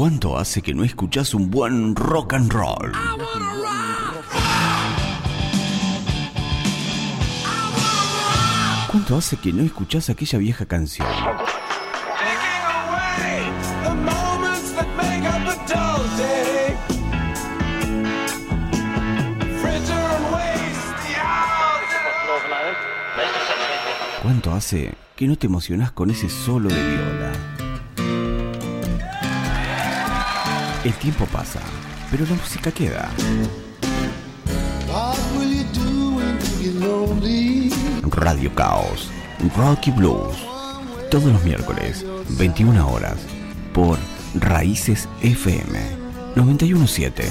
¿Cuánto hace que no escuchas un buen rock and roll? ¿Cuánto hace que no escuchas aquella vieja canción? ¿Cuánto hace que no te emocionás con ese solo de viola? El tiempo pasa, pero la música queda. Radio Caos, Rocky Blues, todos los miércoles, 21 horas, por Raíces FM 917.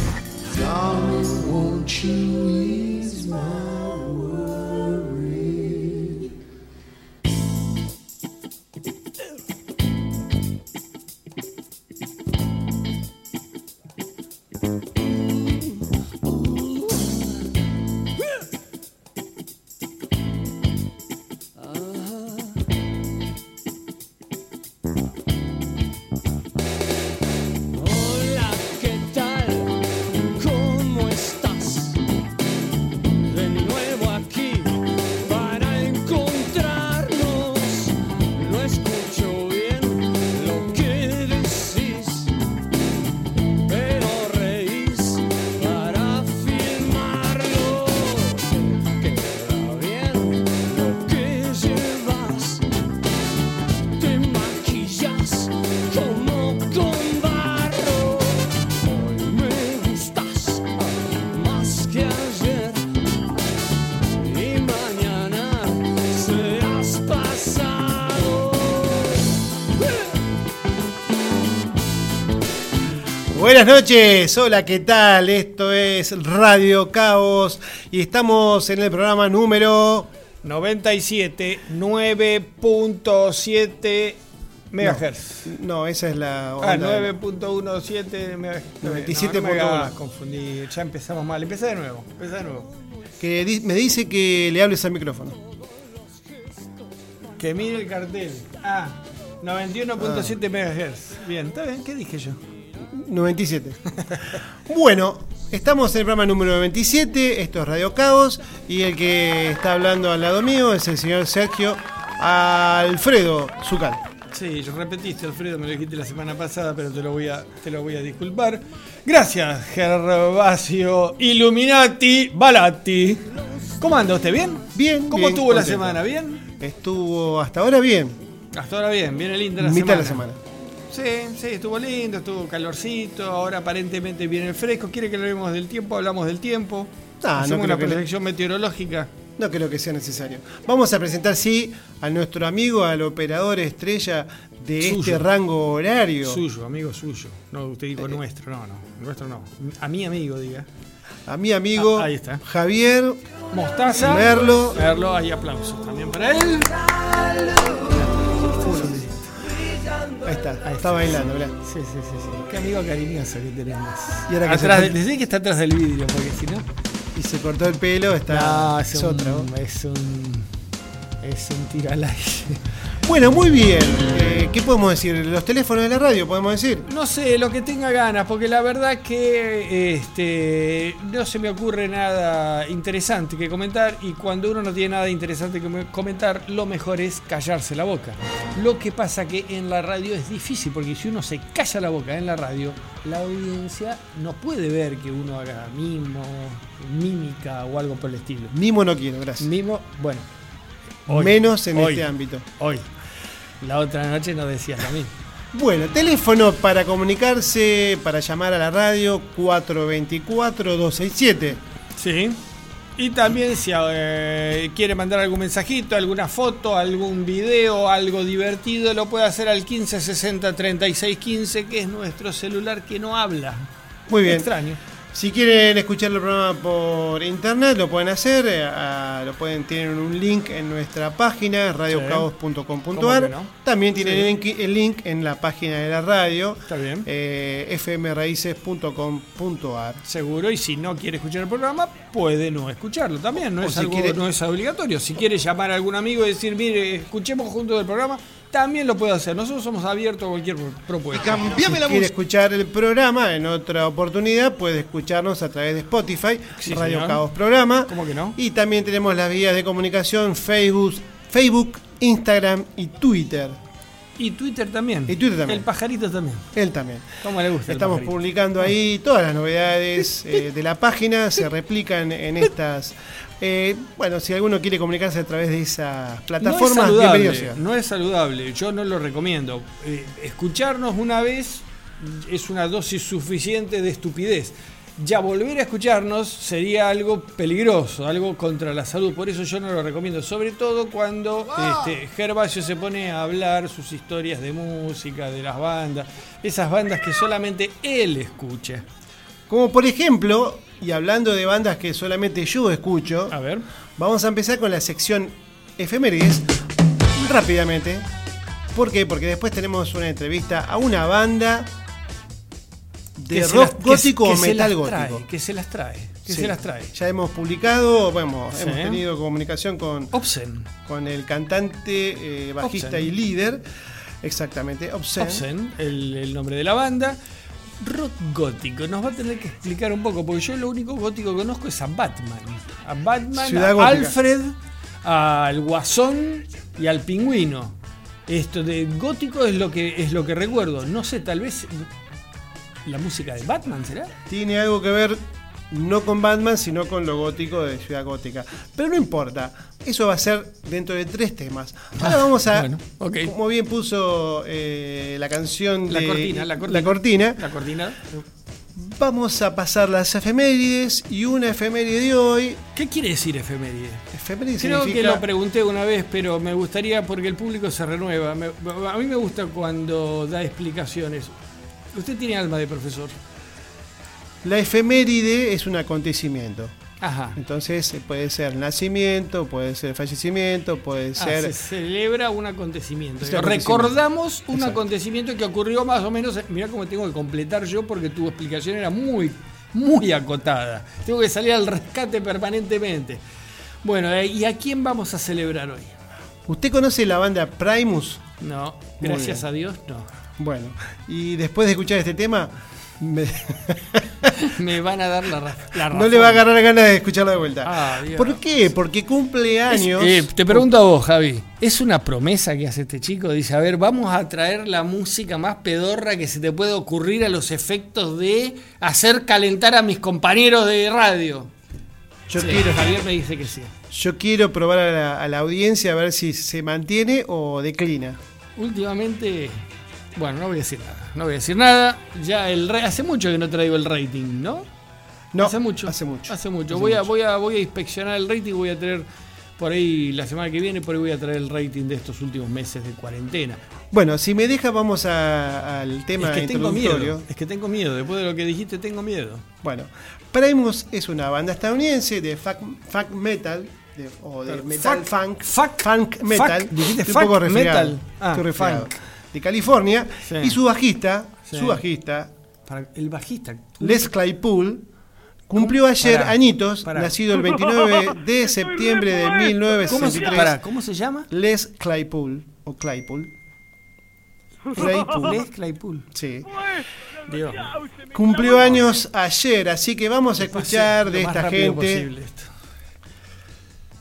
Buenas noches, hola, ¿qué tal? Esto es Radio Caos y estamos en el programa número 97, 9.7 megahertz. No, esa es la Ah, onda. 9.17 megahertz. 97.1. No, confundir, ya empezamos mal. Empecé de nuevo, empecé de nuevo. que di- me dice que le hables al micrófono. Que mire el cartel. Ah, 91.7 megahertz. Bien, ¿está bien? ¿Qué dije yo? 97. bueno, estamos en el programa número 97, esto es Radio Caos y el que está hablando al lado mío es el señor Sergio Alfredo Zucal. Sí, yo repetiste, Alfredo, me lo dijiste la semana pasada, pero te lo voy a, te lo voy a disculpar. Gracias, Gervasio Illuminati Balatti. ¿Cómo anda usted? ¿Bien? Bien, ¿Cómo bien, estuvo la semana? ¿Bien? Estuvo hasta ahora bien, Hasta ahora bien, viene linda la mitad semana. de la semana. Sí, sí, estuvo lindo, estuvo calorcito, ahora aparentemente viene el fresco. ¿Quiere que hablemos del tiempo? Hablamos del tiempo. Ah, no Hacemos creo una le- proyección meteorológica. No creo que sea necesario. Vamos a presentar, sí, a nuestro amigo, al operador estrella de Suyo. este rango horario. Suyo, amigo suyo. No, usted dijo Eh, nuestro, no, no. Nuestro no. A mi amigo, diga. A mi amigo Ah, ahí está. Javier Mostaza. Merlo. Merlo, hay aplausos también para él. Ahí está, está bailando, mirá. Sí, sí, sí, sí. Qué amigo cariñoso que tenemos. Y ahora que atrás se- de, que está atrás del vidrio, porque si no. Y se cortó el pelo, está. No, es, es un, otra, ¿no? es un. Es un tiro al aire. Bueno, muy bien. Eh, ¿Qué podemos decir? Los teléfonos de la radio, podemos decir. No sé, lo que tenga ganas, porque la verdad que este, no se me ocurre nada interesante que comentar y cuando uno no tiene nada interesante que me- comentar, lo mejor es callarse la boca. Lo que pasa que en la radio es difícil, porque si uno se calla la boca en la radio, la audiencia no puede ver que uno haga mimo, mímica o algo por el estilo. Mimo no quiero, gracias. Mimo, bueno. hoy, Menos en hoy, este ámbito. Hoy. La otra noche no decías lo mismo. Bueno, teléfono para comunicarse, para llamar a la radio 424-267. Sí. Y también si eh, quiere mandar algún mensajito, alguna foto, algún video, algo divertido, lo puede hacer al 1560 3615, que es nuestro celular que no habla. Muy bien. Extraño. Si quieren escuchar el programa por internet, lo pueden hacer. eh, lo pueden tienen un link en nuestra página, ¿Cómo radiocaos.com.ar. no? También tienen Sí. el, link, en la página de la radio, Está bien. eh, fmraices.com.ar. Seguro, y si no quiere escuchar el programa, puede no escucharlo también. No, O es, si algo, quiere- no es obligatorio. Si quiere llamar a algún amigo y decir, mire, escuchemos juntos el programa, también lo puede hacer. Nosotros somos abiertos a cualquier propuesta. Si quiere escuchar el programa en otra oportunidad, puede escucharnos a través de Spotify, Sí, Radio señor. Caos Programa. ¿Cómo que no? Y también tenemos las vías de comunicación Facebook, Facebook, Instagram y Twitter. Y Twitter también. Y Twitter también. El pajarito también. Él también. ¿Cómo le gusta? Estamos publicando ahí todas las novedades eh, de la página, se replican en estas. Eh, bueno, si alguno quiere comunicarse a través de esas No es plataformas, saludable, bienvenido sea. no es saludable, yo no lo recomiendo. Eh, escucharnos una vez es una dosis suficiente de estupidez. Ya volver a escucharnos sería algo peligroso, algo contra la salud. Por eso yo no lo recomiendo, sobre todo cuando este, Gervasio se pone a hablar sus historias de música, de las bandas, esas bandas que solamente él escucha. Como por ejemplo, y hablando de bandas que solamente yo escucho, A ver. vamos a empezar con la sección efemérides rápidamente. ¿Por qué? Porque después tenemos una entrevista a una banda de rock las- gótico que o metal gótico. trae, que se las trae, que Sí. se las trae. Ya hemos publicado, bueno, Sí. hemos tenido comunicación con, Obscen. con el cantante, eh, bajista y líder. Exactamente. Obscen, el, el nombre de la banda. Rock gótico, nos va a tener que explicar un poco, porque yo lo único gótico que conozco es a Batman. A Batman, Ciudad a gótica. Alfred, al Guasón y al Pingüino. Esto de gótico es lo que es lo que recuerdo. No sé, tal vez la música de Batman será. Tiene algo que ver no con Batman, sino con lo gótico de Ciudad Gótica. Pero no importa, eso va a ser dentro de tres temas. Ahora vamos a, Ah, bueno, como bien puso eh, la canción La de cortina, la cortina. la cortina, La cortina. vamos a pasar las efemérides y una efeméride de hoy. ¿Qué quiere decir efeméride? Efeméride Creo que lo pregunté una vez, pero me gustaría, porque el público se renueva. me- a mí me gusta cuando da explicaciones. Usted tiene alma de profesor. La efeméride es un acontecimiento. Ajá. Entonces eh, puede ser nacimiento, puede ser fallecimiento, puede Ah, ser... se celebra un acontecimiento. Es un acontecimiento. Recordamos un Exacto. acontecimiento que ocurrió más o menos. Mira cómo tengo que completar yo porque tu explicación era muy, muy acotada. Tengo que salir al rescate permanentemente. Bueno, eh, ¿y a quién vamos a celebrar hoy? ¿Usted conoce la banda Primus? No, gracias a Dios, no. Bueno, y después de escuchar este tema, me- Me van a dar la, ra- la razón. no le va a agarrar ganas de escucharlo de vuelta. Ah. ¿Por qué? Porque cumple Es- años. eh, te pregunto a vos, Javi. ¿Es una promesa que hace este chico? Dice, a ver, vamos a traer la música más pedorra que se te puede ocurrir a los efectos de hacer calentar a mis compañeros de radio. yo, Sí, quiero, Javier me dice que sí. yo quiero probar a la, a la audiencia a ver si se mantiene o declina. Últimamente, bueno, no voy a decir nada. No voy a decir nada. Ya el hace mucho que no traigo el rating, ¿no? No, hace mucho. Hace mucho. Hace mucho. Hace voy, A, voy, a, voy a inspeccionar el rating, voy a traer por ahí la semana que viene, por ahí voy a traer el rating de estos últimos meses de cuarentena. Bueno, si me deja, vamos a- al tema es que tengo miedo. Es que tengo miedo. Después de lo que dijiste, tengo miedo. Bueno, Primus es una banda estadounidense de funk, funk metal. de- o de metal fuck- funk, fuck- funk metal. fuck, dijiste poco resfriado, metal. Ah, estoy funk. De California. Sí. Y su bajista, Sí. su bajista, Para el bajista. Les Claypool, cumplió ayer Pará, añitos, pará. nacido el 29 de septiembre de ¿Cómo se, 1963. ¿Cómo se llama? Les Claypool, o Claypool. Claypool. Les Claypool. Sí. Dios. Cumplió años ayer, así que vamos a escuchar de esta gente. posible esto.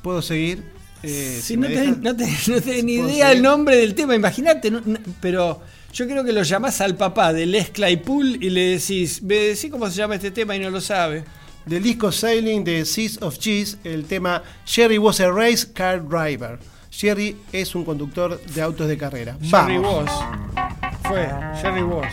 ¿Puedo seguir? Eh, Sí, si no, tenés, dejan. no tenés- no tenés ni ¿Puedo idea seguir? el nombre del tema, imagínate, no- no- pero yo creo que lo llamás al papá de Les Claypool y le decís, me decís cómo se llama este tema y no lo sabe. Del disco Sailing de Seas of Cheese, el tema Jerry was a race car driver. Jerry es un conductor de autos de carrera. Jerry Vamos. Woss. Fue, Jerry Woss.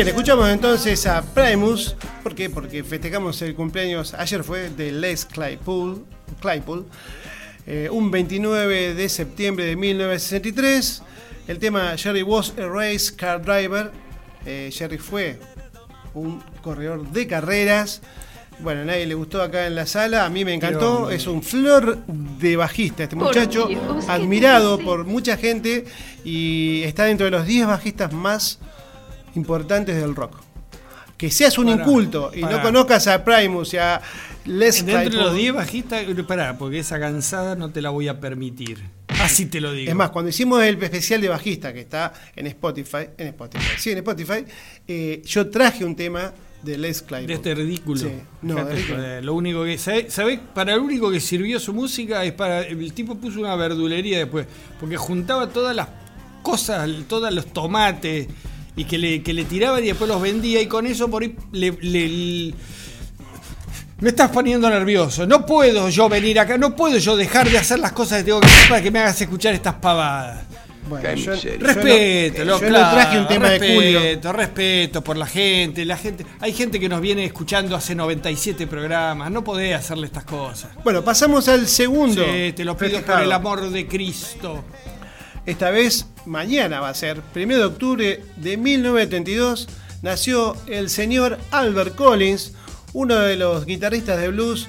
Bien, escuchamos entonces a Primus. ¿Por qué? Porque festejamos el cumpleaños, ayer fue de Les Claypool, Claypool eh, un 29 de septiembre de 1963. El tema Jerry was a race car driver. Eh, Jerry fue un corredor de carreras. Bueno, a nadie le gustó acá en la sala, a mí me encantó. Es un flor de bajista este Por muchacho, Dios, ¿qué admirado por mucha gente y está dentro de los 10 bajistas más importantes del rock. Que seas un Pará, inculto y no conozcas a Primus y a Les Dentro de los Claypool. 10 bajistas, pará, porque esa cansada no te la voy a permitir. Así te lo digo. Es más, cuando hicimos el especial de bajista que está en Spotify, en Spotify, sí, en Spotify, eh, yo traje un tema de Les Claypool. de este ridículo. Sí, no, Fíjate, de ridículo. eh, Lo único que. ¿Sabés? sabés? Para lo único que sirvió su música es para. El tipo puso una verdulería después. Porque juntaba todas las cosas, todos los tomates. Y que le, que le tiraban y después los vendía. Y con eso por ahí le. le- me estás poniendo nervioso. No puedo yo venir acá. No puedo yo dejar de hacer las cosas que tengo que hacer para que me hagas escuchar estas pavadas. Bueno, yo, yo no- Respeto, lo- yo no claro, traje un tema respeto, de Julio. respeto por la gente, la gente, hay gente que nos viene escuchando hace 97 programas, no podés hacerle estas cosas. Bueno, pasamos al segundo. Sí, te lo pido por el amor de Cristo. Esta vez, mañana va a ser, 1 de octubre de 1932, nació el señor Albert Collins, uno de los guitarristas de blues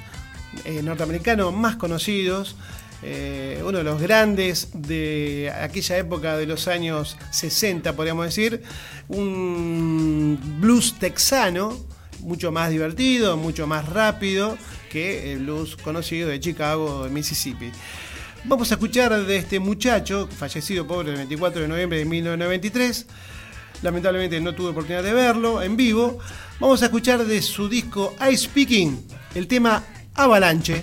eh, norteamericanos más conocidos, eh, uno de los grandes de aquella época de los años 60, podríamos decir, un blues texano, mucho más divertido, mucho más rápido que el blues conocido de Chicago, de Mississippi. Vamos a escuchar de este muchacho, fallecido pobre el 24 de noviembre de 1993. Lamentablemente no tuve oportunidad de verlo en vivo. Vamos a escuchar de su disco Ice Speaking el tema Avalanche.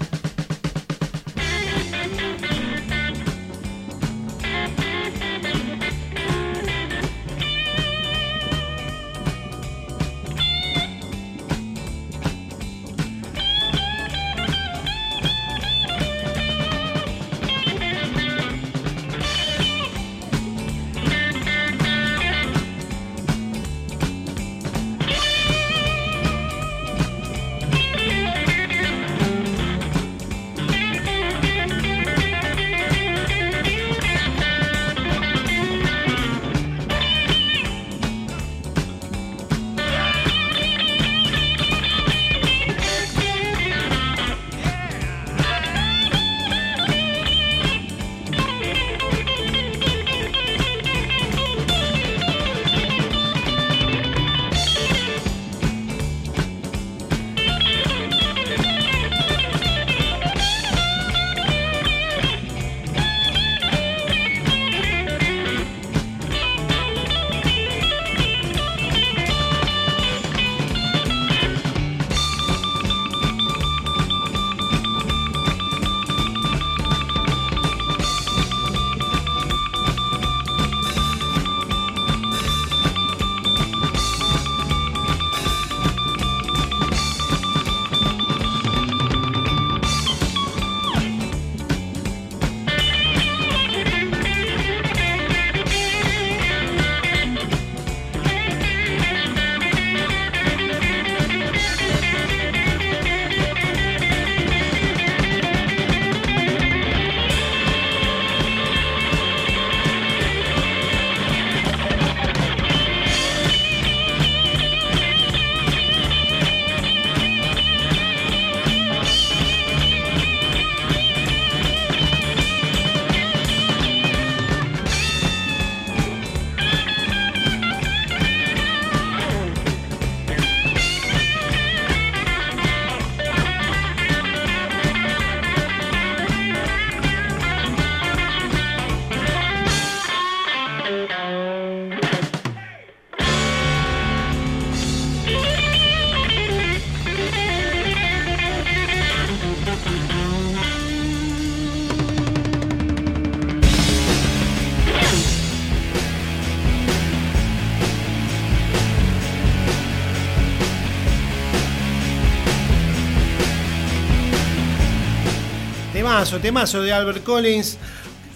Temazo, temazo de Albert Collins.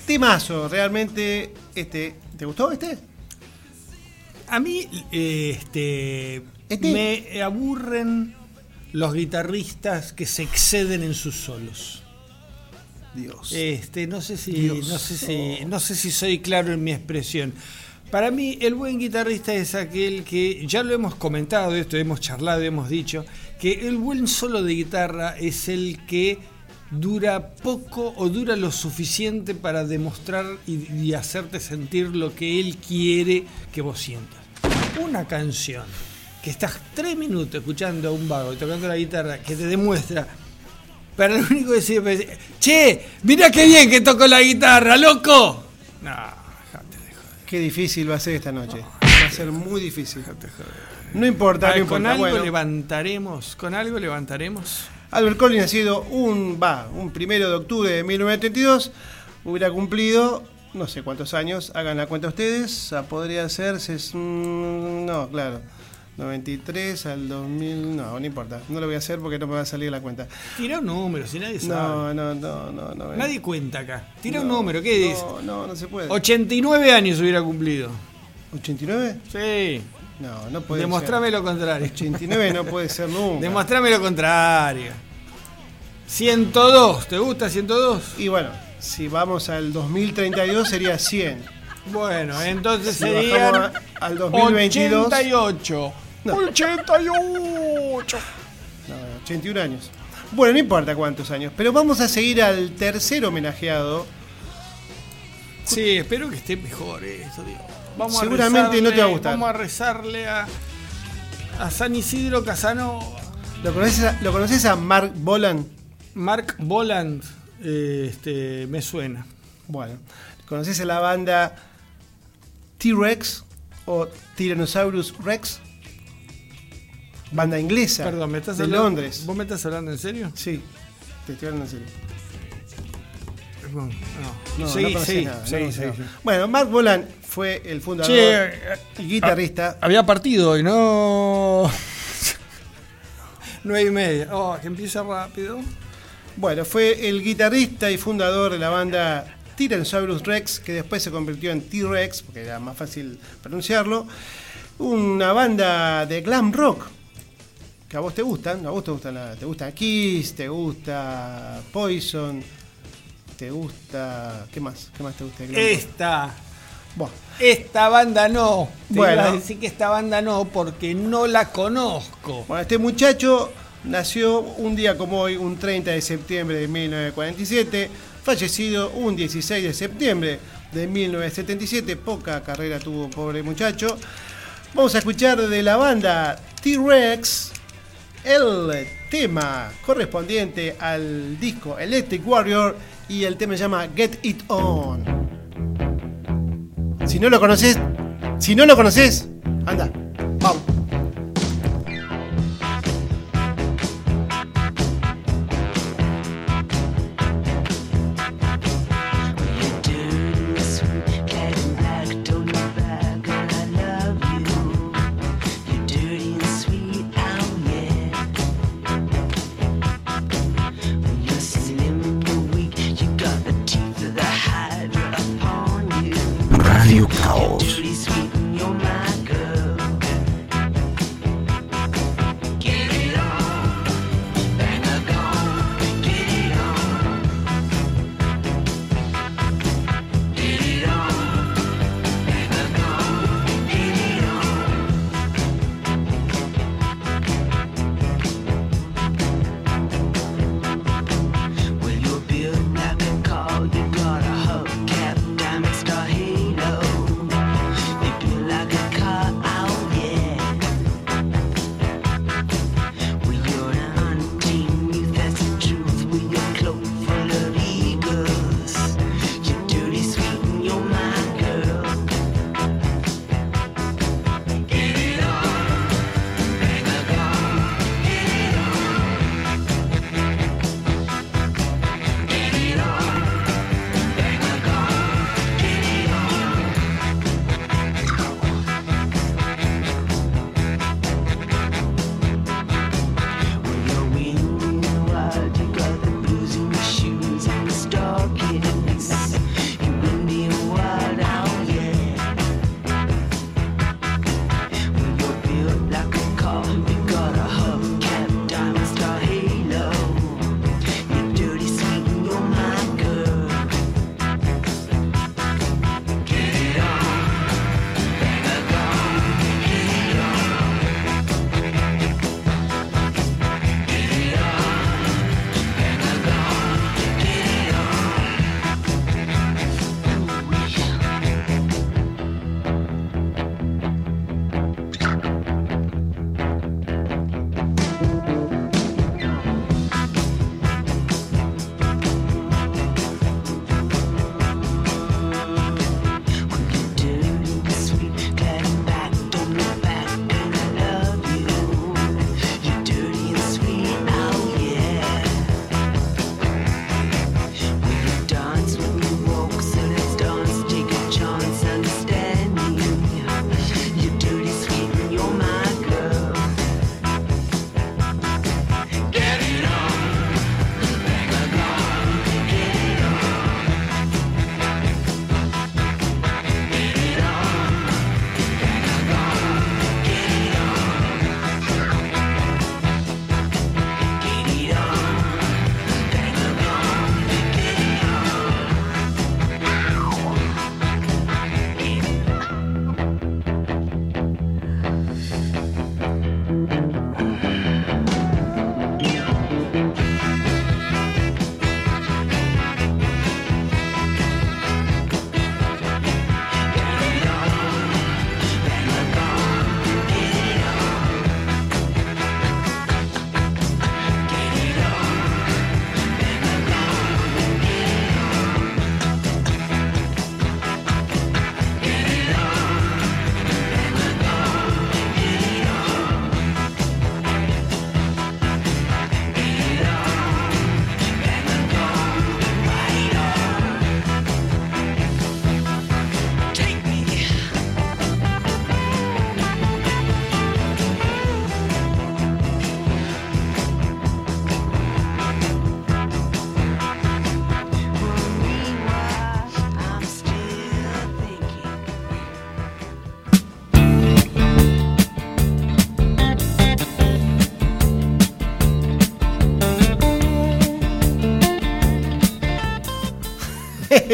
Temazo, realmente. Este, ¿Te gustó este? A mí este, Este- me aburren los guitarristas que se exceden en sus solos. Dios. Este, no sé si, Dios. no sé si, no sé si soy claro en mi expresión. Para mí, el buen guitarrista es aquel que, ya lo hemos comentado esto, hemos charlado, hemos dicho, que el buen solo de guitarra es el que dura poco o dura lo suficiente para demostrar y, y hacerte sentir lo que él quiere que vos sientas. Una canción que estás tres minutos escuchando a un vago y tocando la guitarra que te demuestra pero lo único que sirve es, che, mira qué bien que toco la guitarra, loco. No, dejate de joder. Qué difícil va a ser esta noche. Va a ser muy difícil. No importa, no Ay, con importa. algo Bueno, levantaremos, con algo levantaremos. Albert Collins ha sido un, va, un primero de octubre de 1932. Hubiera cumplido no sé cuántos años. Hagan la cuenta ustedes. Podría ser. ses- mm, no, claro. 93 al 2000. No, no importa. No lo voy a hacer porque no me va a salir la cuenta. Tira un número, si nadie sabe. No, no, no, no. no Nadie cuenta acá. Tira un no, número, ¿qué dice? No, no, no se puede. 89 años hubiera cumplido. ¿89? Sí. No, no puede Demostrame ser. lo contrario. 89 no puede ser nunca. Demostrame lo contrario. 102, ¿te gusta 102? Y bueno, si vamos al 2032 sería 100. Bueno, entonces Si serían bajamos a- al 2022. 88. No. 88. No, 81 años. Bueno, no importa cuántos años, pero vamos a seguir al tercer homenajeado. Sí, espero que esté mejor eso, digo. Vamos a Seguramente no te va a gustar. Vamos a rezarle a, a San Isidro Casanova. ¿Lo conoces a, ¿lo conoces a Mark Bolan? Mark Boland, eh, este, me suena. Bueno, ¿conoces a la banda T-Rex o Tyrannosaurus Rex? Banda inglesa Perdón, ¿me estás de hablando? Londres. ¿Vos me estás hablando en serio? Sí, te estoy hablando en serio. No. No, sí, no sí, nada, no sí, sí, sí. Bueno, Mark Bolan fue el fundador Che, y guitarrista. había partido hoy, ¿no? Nueve y media. Oh, que empieza rápido. Bueno, fue el guitarrista y fundador de la banda Tyrannosaurus Rex, que después se convirtió en T-Rex, porque era más fácil pronunciarlo. Una banda de glam rock, que a vos te gustan, a vos te gustan, la- te gusta Kiss, te gusta Poison, te gusta... ¿Qué más? ¿Qué más te gusta de? Esta. Esta banda no. Te Bueno. iba a decir que esta banda no porque no la conozco. Bueno, este muchacho nació un día como hoy, un 30 de septiembre de 1947, fallecido un 16 de septiembre de 1977. Poca carrera tuvo, pobre muchacho. Vamos a escuchar de la banda T-Rex el tema correspondiente al disco Electric Warrior y el tema se llama Get It On. Si no lo conoces, si no lo conoces, anda, vamos.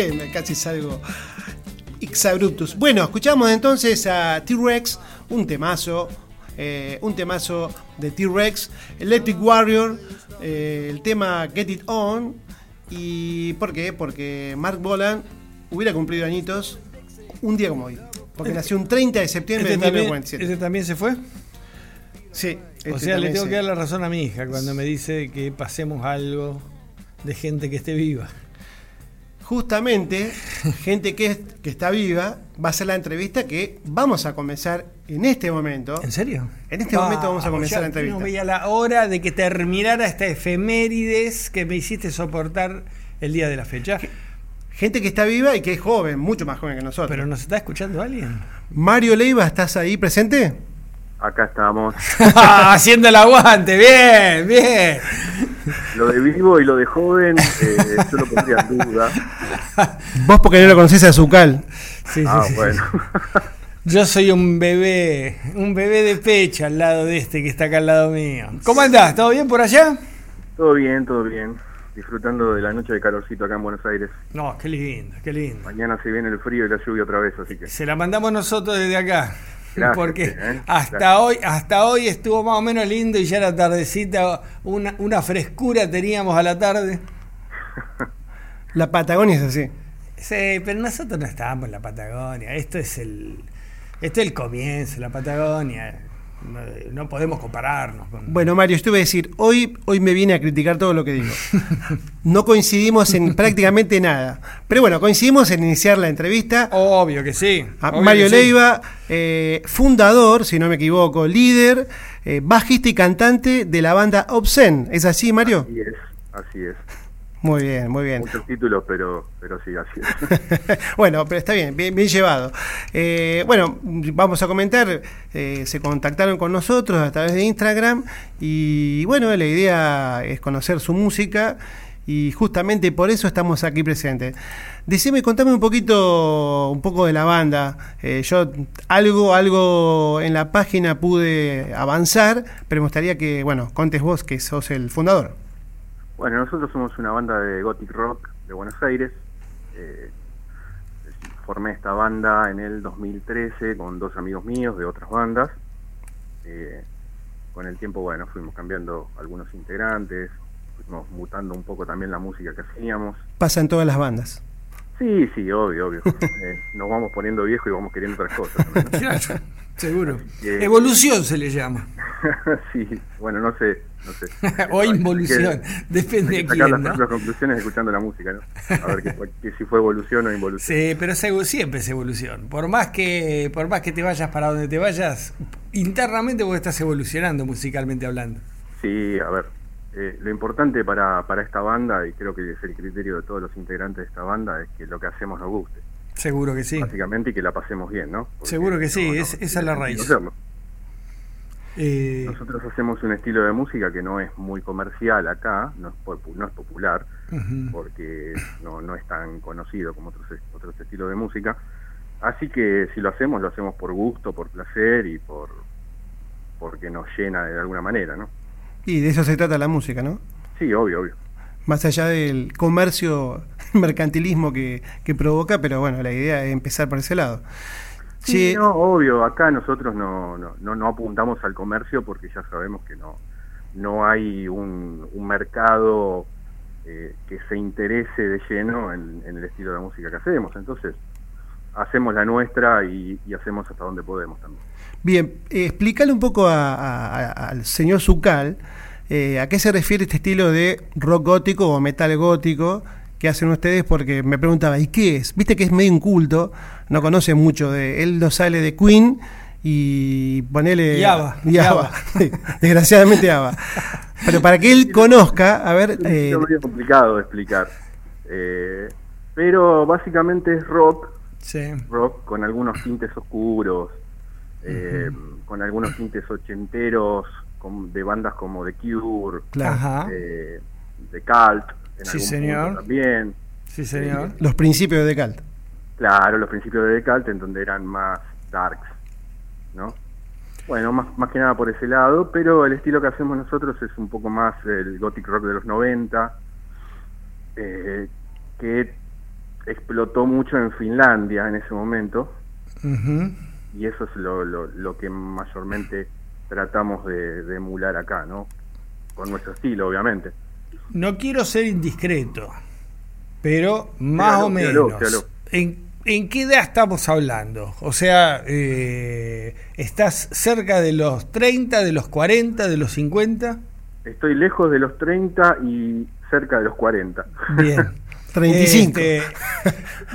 Me casi salgo exabruptus. Bueno, escuchamos entonces a T-Rex, un temazo, eh, un temazo de T-Rex, Electric Warrior, eh, el tema Get It On. ¿Y por qué? Porque Mark Bolan hubiera cumplido añitos un día como hoy. Porque nació un 30 de septiembre ¿Este de también, 1947. este también se fue? Sí, O este sea, le tengo sí. que dar la razón a mi hija cuando me dice que pasemos algo de gente que esté viva. Justamente, gente que, es- que está viva va a ser la entrevista que vamos a comenzar en este momento. ¿En serio? En este momento vamos a comenzar ya la entrevista. No veía la hora de que terminara esta efemérides que me hiciste soportar el día de la fecha. Gente que está viva y que es joven, mucho más joven que nosotros. Pero nos está escuchando alguien. Mario Leiva, ¿estás ahí presente? Acá estamos. Haciendo el aguante, bien, bien. Lo de vivo y lo de joven, eh, yo lo pondría en duda. Vos porque no lo conocés a Zucal. Sí, sí, Ah, sí. bueno. Yo soy un bebé, un bebé de pecho al lado de este que está acá al lado mío. ¿Cómo andás? ¿Todo bien por allá? todo bien, todo bien. Disfrutando de la noche de calorcito acá en Buenos Aires. No, qué lindo, qué lindo. Mañana se viene el frío y la lluvia otra vez, así que. Se la mandamos nosotros desde acá. Gracias, porque eh, hasta gracias. hoy, hasta hoy estuvo más o menos lindo y ya la tardecita, una, una frescura teníamos a la tarde. La Patagonia es así. Sí, pero nosotros no estábamos en la Patagonia. Esto es el, esto es el comienzo, la Patagonia. No, no podemos compararnos. con- Bueno, Mario, yo te voy a decir, hoy, hoy me viene a criticar todo lo que digo. No coincidimos en prácticamente nada. Pero bueno, coincidimos en iniciar la entrevista. Obvio que sí. A obvio Mario que sí. Leiva, eh, fundador, si no me equivoco, líder, eh, bajista y cantante de la banda Obscene. ¿Es así, Mario? Así es, así es. Muy bien, muy bien. Muchos títulos, pero, pero sí, así es. bueno, pero está bien, bien, bien llevado. Eh, bueno, vamos a comentar, eh, se contactaron con nosotros a través de Instagram y bueno, la idea es conocer su música y justamente por eso estamos aquí presentes. Decime, contame un poquito, un poco de la banda. Eh, yo algo, algo en la página pude avanzar, pero me gustaría que, bueno, contes vos que sos el fundador. Bueno, nosotros somos una banda de gothic rock de Buenos Aires. Eh, formé esta banda en el 2013 con dos amigos míos de otras bandas. Eh, con el tiempo, bueno, fuimos cambiando algunos integrantes, fuimos mutando un poco también la música que hacíamos. Pasa en todas las bandas. Sí, sí, obvio, obvio. Eh, nos vamos poniendo viejos y vamos queriendo otras cosas. ¿no? Claro, seguro. que- Evolución se le llama. sí, bueno, no sé, no sé. o que- involución. Depende de que sacar quién, las ¿no? conclusiones escuchando la música, ¿no? A ver que, que si fue evolución o involución. Sí, pero siempre es evolución. Por más que por más que te vayas para donde te vayas, internamente vos estás evolucionando musicalmente hablando. Sí, a ver. eh, lo importante para, para esta banda, y creo que es el criterio de todos los integrantes de esta banda, es que lo que hacemos nos guste, Seguro que sí. básicamente, y que la pasemos bien, ¿no? Porque Seguro que sí, no- no es- esa es la raíz. hacerlo. Eh, Nosotros hacemos un estilo de música que no es muy comercial acá, no es, popu- no es popular, porque no, no es tan conocido como otros, otros estilos de música. Así que si lo hacemos, lo hacemos por gusto, por placer y por porque nos llena de alguna manera, ¿no? Y de eso se trata la música, ¿no? Sí, obvio, obvio. más allá del comercio, mercantilismo que, que provoca, pero bueno, la idea es empezar por ese lado. Sí, no, obvio, acá nosotros no, no, no, no apuntamos al comercio porque ya sabemos que no, no hay un, un mercado eh, que se interese de lleno en, en el estilo de música que hacemos. Entonces, hacemos la nuestra y, y hacemos hasta donde podemos también. Bien, eh, explícale un poco a- a- a- al señor Zucal eh, a qué se refiere este estilo de rock gótico o metal gótico que hacen ustedes, porque me preguntaba, ¿y qué es? Viste que es medio inculto, no conoce mucho de. Él no sale de Queen y ponele. Y ABBA, y y ABBA. ABBA. Sí, Desgraciadamente ABBA. Pero para que él conozca, a ver. Es eh, estilo medio complicado de explicar. Eh, pero básicamente es rock, sí. rock con algunos tintes oscuros, eh, con algunos tintes ochenteros, con- de bandas como The Cure, claro, eh, The Cult, en Sí, algún señor. también. Sí, señor. los principios de Calt. Claro, los principios de Cult, en donde eran más darks, ¿no? Bueno, más, más que nada por ese lado, pero el estilo que hacemos nosotros es un poco más el gothic rock de los 90, eh, que explotó mucho en Finlandia en ese momento y eso es lo, lo, lo que mayormente tratamos de, de emular acá, ¿no? Con nuestro estilo, obviamente. No quiero ser indiscreto, pero más o menos. ¿en, en qué edad estamos hablando? O sea, eh, ¿estás cerca de los 30, de los 40, de los 50? Estoy lejos de los 30 y cerca de los 40. Bien. 35. Este,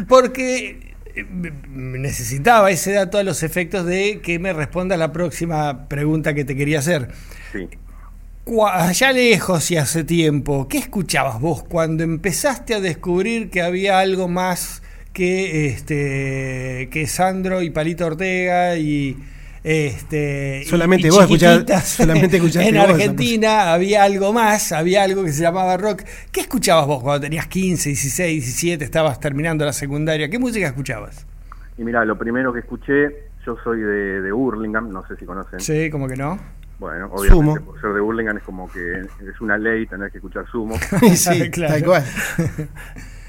porque eh, necesitaba ese dato a los efectos de que me responda la próxima pregunta que te quería hacer. Sí. Allá lejos y hace tiempo, ¿qué escuchabas vos cuando empezaste a descubrir que había algo más que este que Sandro y Palito Ortega y este Solamente y vos escuchás- solamente escuchaste en vos Argentina había algo más, había algo que se llamaba rock. ¿Qué escuchabas vos cuando tenías 15, 16, 17, estabas terminando la secundaria? ¿Qué música escuchabas? Y mira, lo primero que escuché, yo soy de, de Burlingame, no sé si conocen. Sí, como que no. Bueno, obviamente Sumo. por ser de Burlingame es como que es una ley tener que escuchar sumo. sí, Claro. tal cual.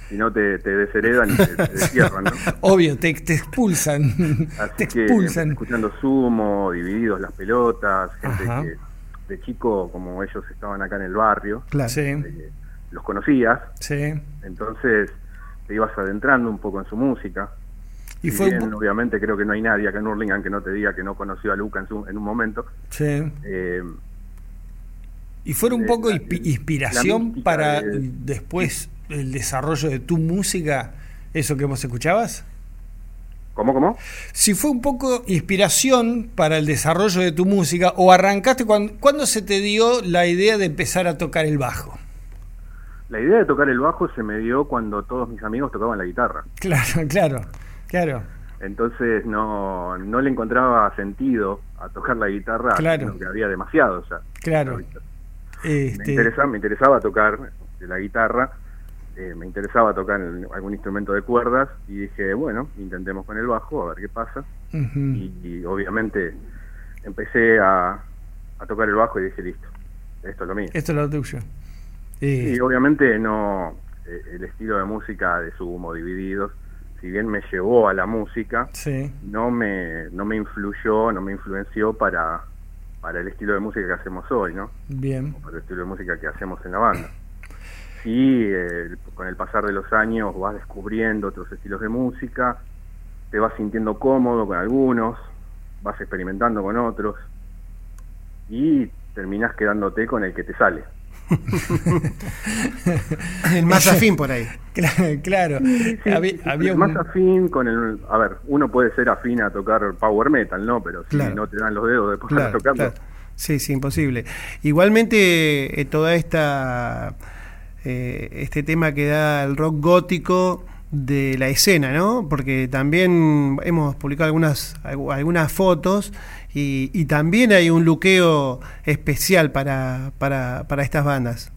Si no te, te desheredan y te, te destierran, ¿no? Obvio, te, te expulsan. Así te que expulsan. escuchando sumo, divididos las pelotas, gente Ajá. que de chico, como ellos estaban acá en el barrio, Claro. Sí, eh, los conocías, sí. entonces te ibas adentrando un poco en su música. Y Si fue bien, obviamente creo que no hay nadie acá en Hurlingham que no te diga que no conoció a Luca en, su- en un momento. Sí. Eh, Y fueron un Eh, poco la- inspiración para de- después el desarrollo de tu música, eso que vos escuchabas. ¿Cómo, cómo? Si fue un poco inspiración para el desarrollo de tu música o arrancaste cuando, ¿cuándo se te dio la idea de empezar a tocar el bajo? La idea de tocar el bajo se me dio cuando todos mis amigos tocaban la guitarra. Claro, claro, claro. Entonces no, no le encontraba sentido a tocar la guitarra, Claro. que había demasiado. Claro. Me, Este, interesa- me interesaba tocar la guitarra, eh, me interesaba tocar el- algún instrumento de cuerdas y dije, bueno, intentemos con el bajo, a ver qué pasa. Y, y obviamente empecé a, a tocar el bajo y dije, listo, esto es lo mío. Esto es lo tuyo. Eh, Y obviamente no eh, el estilo de música de Sumo Divididos, si bien me llevó a la música, sí, no me, no me influyó, no me influenció para, para el estilo de música que hacemos hoy, ¿no? bien. O para el estilo de música que hacemos en la banda. Sí, eh, con el pasar de los años vas descubriendo otros estilos de música, te vas sintiendo cómodo con algunos, vas experimentando con otros y terminas quedándote con el que te sale. El más afín por ahí. Claro, claro. Sí, había, sí, había es un- más afín con el... A ver, uno puede ser afín a tocar power metal, ¿no? Pero si Claro. no te dan los dedos después de Claro, tocando... claro. Sí, sí, imposible. Igualmente, eh, toda esta. Eh, este tema que da el rock gótico de la escena, ¿no? Porque también hemos publicado algunas, algu- algunas fotos y, y también hay un luqueo especial para, para, para estas bandas.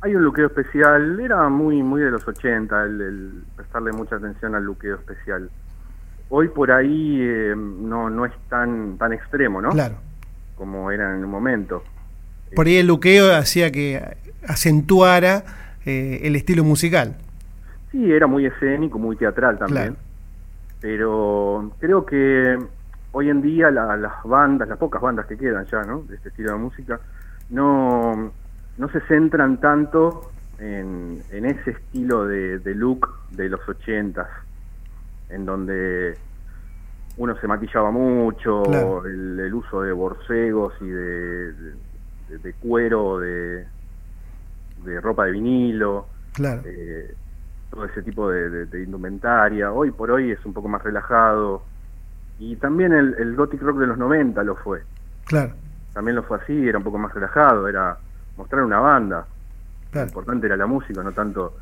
Hay un luqueo especial, era muy muy de los 80, el, el prestarle mucha atención al luqueo especial. Hoy por ahí eh, no, no es tan, tan extremo, ¿no? Claro. Como era en un momento. Por ahí el luqueo hacía que acentuara eh, el estilo musical. Sí, era muy escénico, muy teatral también. Claro. Pero creo que hoy en día la- las bandas, las pocas bandas que quedan ya, ¿no? De este estilo de música, no, no se centran tanto en, en ese estilo de, de look de los ochentas, en donde uno se maquillaba mucho, Claro. el, el uso de borcegos y de, de, de cuero, de, de ropa de vinilo Claro. eh, todo ese tipo de, de- de indumentaria. Hoy por hoy es un poco más relajado. Y también el, el gothic rock de los 90 lo fue. Claro. También lo fue así, era un poco más relajado, era mostrar una banda. Lo importante era la música, no tanto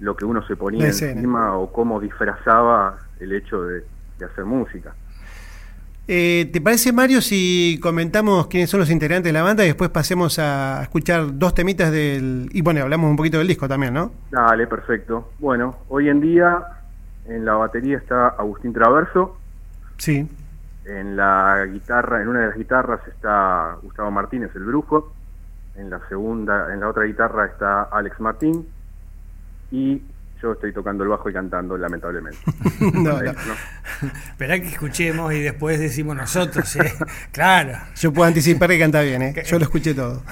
lo que uno se ponía encima o cómo disfrazaba el hecho de, de hacer música. Eh, ¿Te parece, Mario, si comentamos quiénes son los integrantes de la banda y después pasemos a escuchar dos temitas del... Y bueno, hablamos un poquito del disco también, ¿no? Dale, perfecto. Bueno, hoy en día en la batería está Agustín Traverso, Sí. En la guitarra, en una de las guitarras está Gustavo Martínez, el brujo. En la segunda, en la otra guitarra está Alex Martín. Y yo estoy tocando el bajo y cantando, lamentablemente. No, no. Esperá que escuchemos y después decimos nosotros, ¿eh? Claro. Yo puedo anticipar que canta bien, ¿eh? Yo lo escuché todo.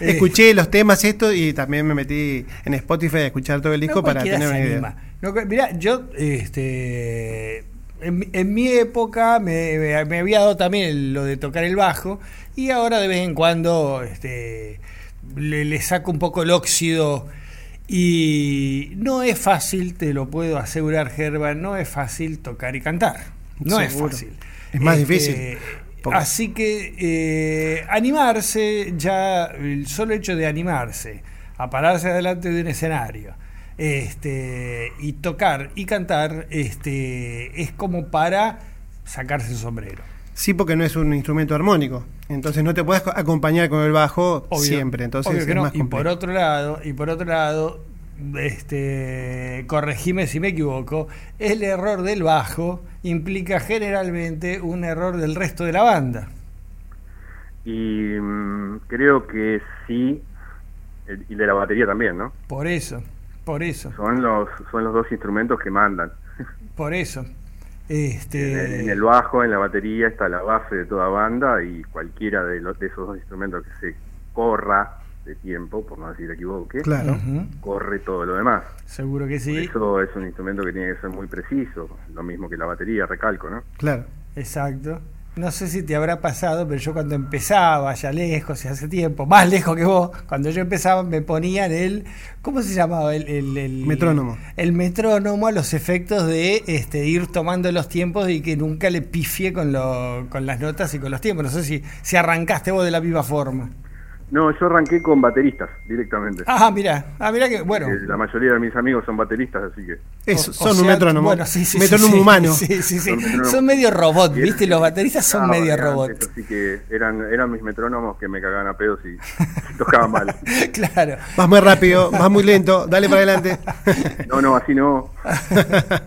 Escuché los temas, esto, y también me metí en Spotify a escuchar todo el disco No para tener una idea. No, mirá, yo, este, en, mi- en mi época me, me- me había dado también lo de tocar el bajo y ahora de vez en cuando este, le, le saco un poco el óxido y no es fácil, te lo puedo asegurar, Gerba, no es fácil tocar y cantar. No Seguro. es fácil. Es más Este, difícil. Porque- Así que eh, animarse, ya el solo hecho de animarse a pararse delante de un escenario este, y tocar y cantar este, es como para sacarse el sombrero. Sí, porque no es un instrumento armónico. Entonces no te puedes co- acompañar con el bajo Obvio, siempre. Entonces obvio que es no. más Y por otro lado, y por otro lado, este, corregime si me equivoco, el error del bajo implica generalmente un error del resto de la banda. Y mm, creo que sí, y de la batería también, ¿no? Por eso, por eso, Son los, son los dos instrumentos que mandan. por eso. En, Este, en el bajo, en la batería está la base de toda banda y cualquiera de, los, de esos dos instrumentos que se corra de tiempo, por no decir equivoque, Claro. Corre todo lo demás. seguro que Por sí. Eso es un instrumento que tiene que ser muy preciso, lo mismo que la batería, recalco, ¿no? Claro. Exacto. No sé si te habrá pasado, pero yo cuando empezaba, allá lejos, hace tiempo, más lejos que vos, cuando yo empezaba me ponían el, ¿cómo se llamaba? El, el- el- Metrónomo. El metrónomo a los efectos de este, ir tomando los tiempos y que nunca le pifie con, lo, con las notas y con los tiempos. No sé si, si arrancaste vos de la misma forma. No, yo arranqué con bateristas directamente. Ah, mira, ah, mira que, bueno. La mayoría de mis amigos son bateristas, así que... Eso, o son un metrónomo. Bueno, sí, sí, metrónomo sí, humano. Sí, sí, sí. Son medio robot, ¿viste? Los bateristas son Ah, medio robot. antes, Así que eran, eran mis metrónomos que me cagaban a pedos y, y tocaban mal. claro. Vas muy rápido, vas muy lento, dale para adelante. No, no, así no.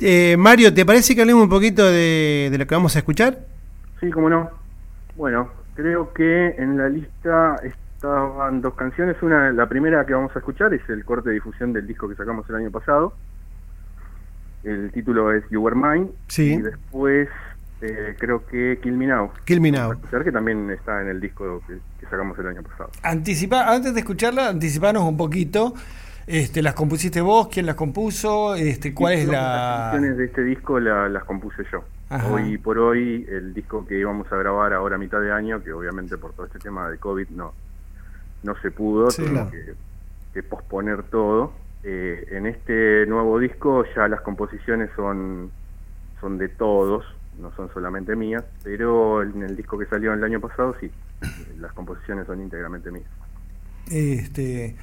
Eh, Mario, ¿te parece que hablemos un poquito de, de lo que vamos a escuchar? Sí, cómo no. Bueno, creo que en la lista estaban dos canciones. Una, la primera que vamos a escuchar es el corte de difusión del disco que sacamos el año pasado. El título es You Were Mine. Sí. Y después eh, creo que Kill Me Now. Kill Me Now. escuchar que también está en el disco que, que sacamos el año pasado. Anticipa, antes de escucharla, anticipanos un poquito. Este, ¿Las compusiste vos? ¿Quién las compuso? Este, ¿Cuál es Las la...? canciones de este disco la- las compuse yo. Ajá. Hoy por hoy, el disco que íbamos a grabar ahora a mitad de año, que obviamente por todo este tema de COVID no, no se pudo, Sí, claro. que, que posponer todo. Eh, en este nuevo disco ya las composiciones son, son de todos, no son solamente mías, pero en el disco que salió el año pasado sí, las composiciones son íntegramente mías. Este,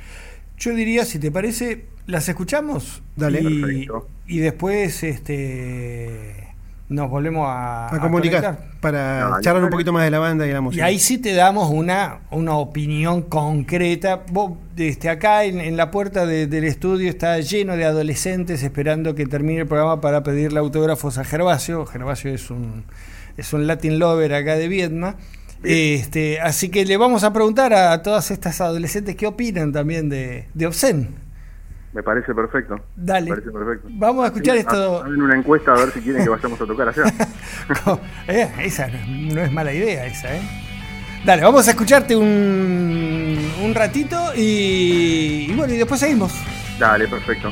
yo diría, si te parece, las escuchamos. Dale. Y, y después este, nos volvemos a, A comunicar para charlar un poquito más de la banda y la Y música. ahí sí te damos una, una opinión concreta. Vos, acá en, en la puerta de- del estudio está lleno de adolescentes esperando que termine el programa para pedirle autógrafos a Gervasio. Gervasio es un, es un Latin lover acá de Viedma. Este, así que le vamos a preguntar a, todas estas adolescentes qué opinan también de, de Obscen. Me parece perfecto. Dale. Me parece perfecto. Vamos a escuchar Sí, esto. ha- Hagan una encuesta a ver si quieren que vayamos a tocar allá. Eh, esa no, no es mala idea, esa, ¿eh? Dale, vamos a escucharte un, un ratito y, y bueno, y después seguimos. Dale, perfecto.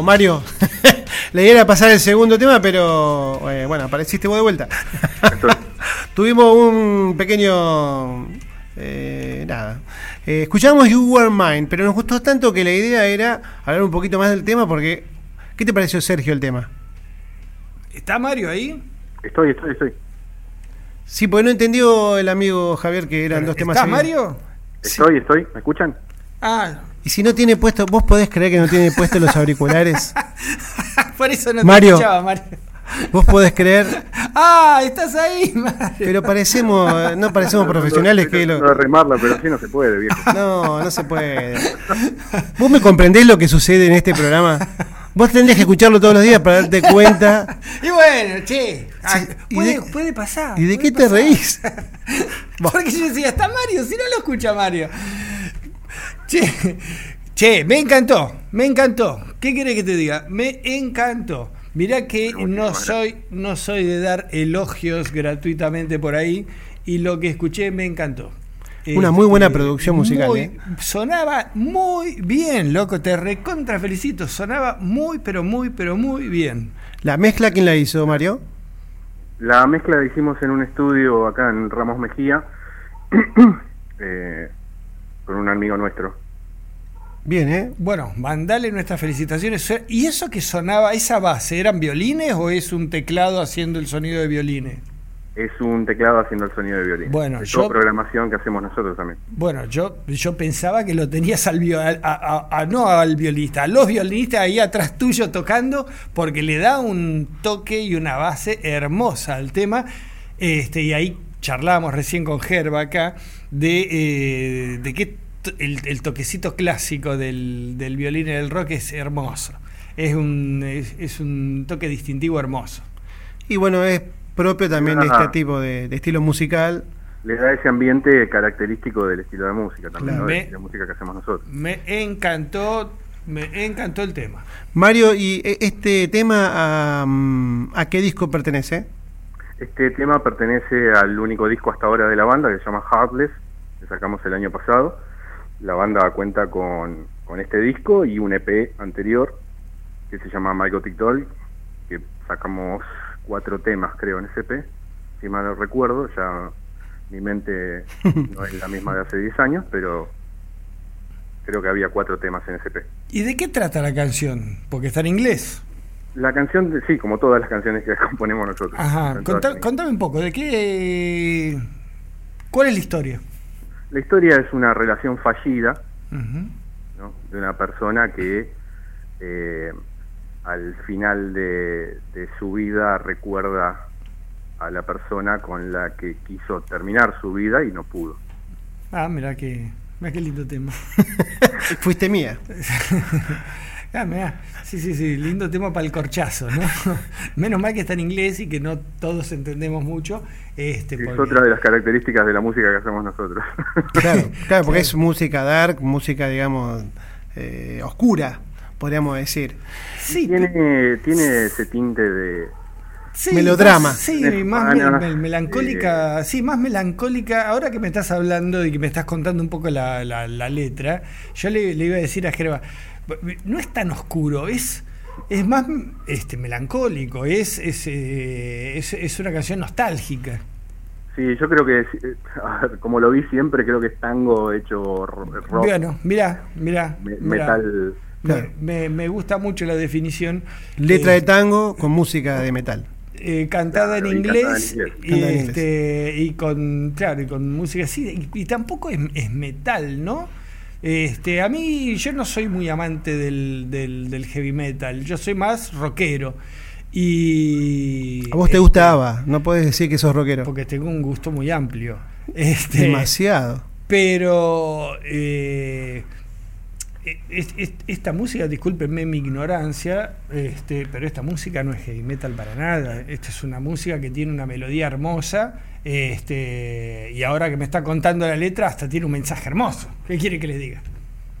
Bueno, Mario, la idea era pasar el segundo tema, pero eh, bueno, apareciste vos de vuelta. Tuvimos un pequeño. eh, nada. Eh, escuchamos You Were Mine, pero nos gustó tanto que la idea era hablar un poquito más del tema porque. ¿Qué te pareció, Sergio, el tema? ¿Está Mario ahí? Estoy, estoy, estoy. Sí, porque no entendió el amigo Javier que eran dos temas. ¿Está. Mario? Estoy, estoy. ¿Me escuchan? Ah, Y si no tiene puesto, ¿vos podés creer que no tiene puesto los auriculares? por eso no Mario. te escuchaba, Mario. ¿Vos podés creer? Ah, estás ahí, Mario. Pero parecemos, no parecemos profesionales que No, lo... no remarla, pero así no se puede, viejo. No, no se puede. ¿Vos me comprendés lo que sucede en este programa? Vos tendrías que escucharlo todos los días para darte cuenta. Y bueno, che, ah, ¿y puede, de- puede pasar. ¿Y de qué te reís? Porque yo decía, está Mario, si no lo escucha Mario. Che, che, me encantó, me encantó. ¿Qué querés que te diga? Me encantó. Mirá que no soy, no soy de dar elogios gratuitamente por ahí y lo que escuché me encantó. Una muy buena producción musical, muy- ¿eh? Sonaba muy bien, loco, te recontra felicito. Sonaba muy, pero muy, pero muy bien. ¿La mezcla quién la hizo, Mario? La mezcla la hicimos en un estudio acá en Ramos Mejía, eh, con un amigo nuestro. Bien, ¿eh? Bueno, mandale nuestras felicitaciones. ¿Y eso que sonaba, esa base, eran violines o es un teclado haciendo el sonido de violines? Es un teclado haciendo el sonido de violín. Bueno, Es yo- toda programación que hacemos nosotros también. Bueno, yo, yo pensaba que lo tenías al vio- al- a- a- a- no al violista, a los violinistas ahí atrás tuyo tocando, porque le da un toque y una base hermosa al tema. Este, y ahí charlábamos recién con Gerba acá de, eh, de que el, el toquecito clásico del, del violín y del rock es hermoso. Es un, es, es un toque distintivo hermoso. Y bueno, es propio también de Ajá. este tipo de, de estilo musical. Le da ese ambiente característico del estilo de música también, Claro. ¿no? Me- de música que hacemos nosotros. Me encantó, me encantó el tema. Mario, ¿y e- este tema a, a qué disco pertenece? Este tema pertenece al único disco hasta ahora de la banda que se llama Heartless, que sacamos el año pasado. La banda cuenta con, con este disco y un EP anterior que se llama My Gothic Doll, que sacamos cuatro temas creo en ese EP, si mal no recuerdo, ya mi mente no es la misma de hace 10 años, pero creo que había cuatro temas en ese EP. ¿Y de qué trata la canción? Porque está en inglés. La canción, de- sí, como todas las canciones que componemos nosotros. Ajá. Contá- contame un poco, ¿de qué. ¿Cuál es la historia? La historia es una relación fallida de una persona que eh, al final de, de su vida recuerda a la persona con la que quiso terminar su vida y no pudo. Ah, mira qué, mirá qué lindo tema. Fuiste mía. Ah, mirá. Sí, sí, sí, lindo tema para el corchazo, ¿no? Menos mal que está en inglés y que no todos entendemos mucho. Este, Es porque- otra de las características de la música que hacemos nosotros. Claro, claro, porque es música dark, música, digamos, eh, oscura, podríamos decir. Sí, tiene, tiene ese tinte de... Sí, Melodrama. más- sí, más melancólica, sí, más melancólica. Ahora que me estás hablando y que me estás contando un poco la, la- la letra, yo le, le iba a decir a Gerba, no es tan oscuro, es, es más este, melancólico, es, es, eh, es, es una canción nostálgica. Sí, yo creo que, eh, ver, como lo vi siempre, creo que es tango hecho ro- rock, Bueno, mirá, mirá. me- mirá. metal... Me, Claro. me- me gusta mucho la definición. Letra Eh, de tango con música de metal. eh, cantada Claro, en y cantada inglés, en inglés. y, este, y con claro y con música así y, y tampoco es, es metal no este a mí yo no soy muy amante del, del, del heavy metal yo soy más rockero y A vos te este, gusta ABBA, no puedes decir que sos rockero. porque tengo un gusto muy amplio este Demasiado. pero eh, es- es- esta música, discúlpenme mi ignorancia, este, pero esta música no es heavy metal para nada. Esta es una música que tiene una melodía hermosa. Este, y ahora que me está contando la letra, hasta tiene un mensaje hermoso. ¿Qué quiere que le diga?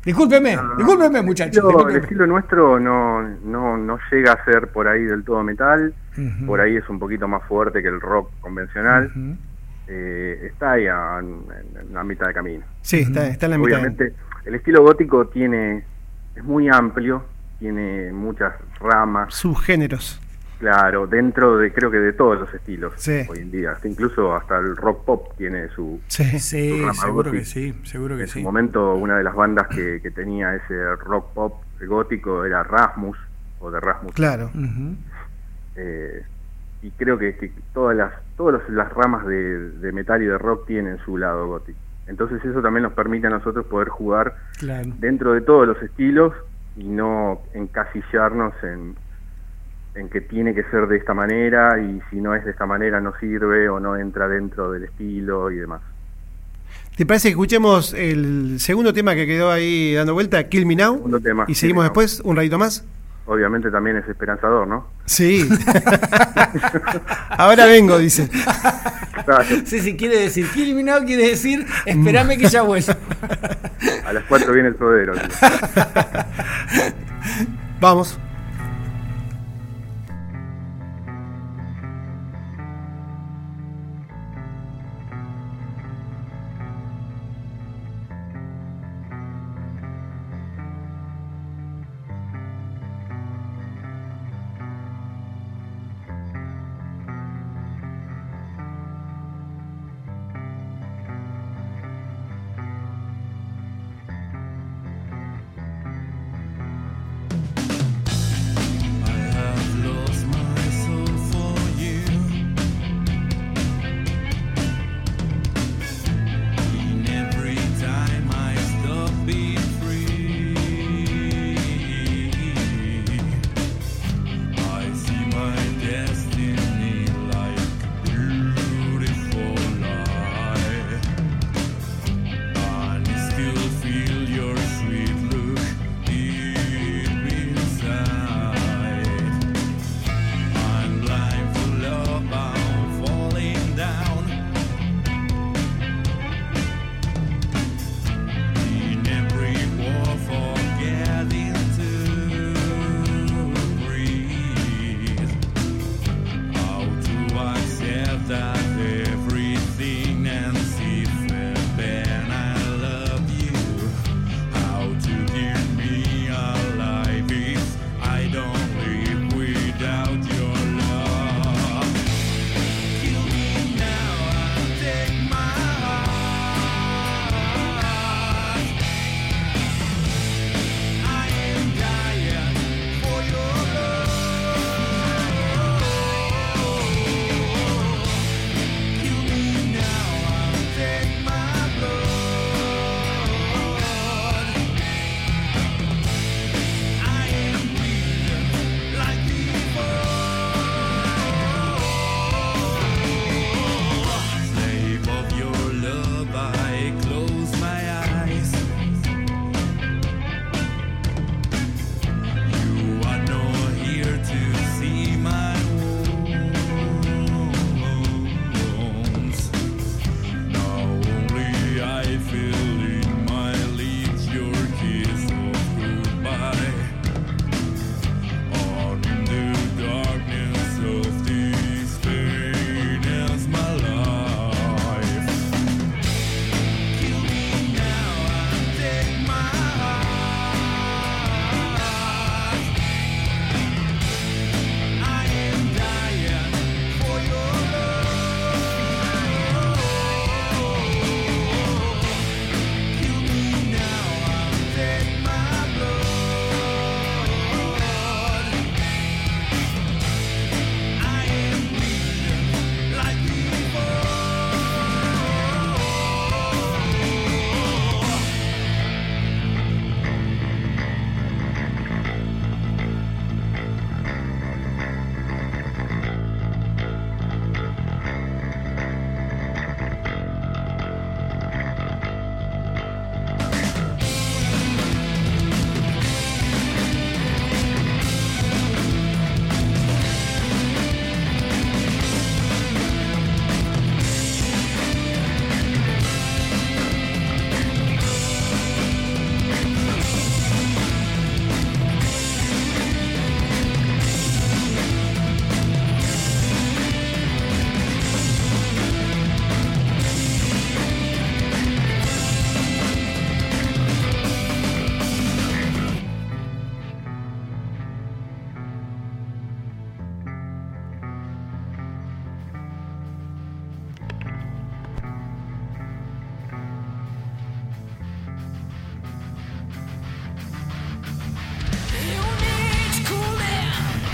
Discúlpeme, No, no, discúlpeme, muchachos. El estilo nuestro no, no, no llega a ser por ahí del todo metal, por ahí es un poquito más fuerte que el rock convencional. Eh, está ahí a- en, en la mitad de camino. Sí, está, está en la mitad. Obviamente el estilo gótico tiene es muy amplio, tiene muchas ramas, Subgéneros. claro, dentro de creo que de todos los estilos Sí. hoy en día, hasta incluso hasta el rock pop tiene su Sí. Sí, Su rama seguro que sí, seguro que en su sí. momento una de las bandas que, que tenía ese rock pop gótico era Rasmus o de Rasmus Claro. Ujú. Eh, y creo que, que todas las todas las ramas de, de metal y de rock tienen su lado gótico entonces eso también nos permite a nosotros poder jugar Claro. dentro de todos los estilos y no encasillarnos en, en que tiene que ser de esta manera y si no es de esta manera no sirve o no entra dentro del estilo y demás. ¿Te parece que escuchemos el segundo tema que quedó ahí dando vuelta, Kill Me Now? Tema, y seguimos Kill Me Now. después, un ratito más. Obviamente también es esperanzador, ¿no? Sí. Ahora vengo, dice. Sí, sí, quiere decir, Kill Me Now quiere decir, espérame que ya vuelvo. a las 4 viene el sodero. tío. Vamos.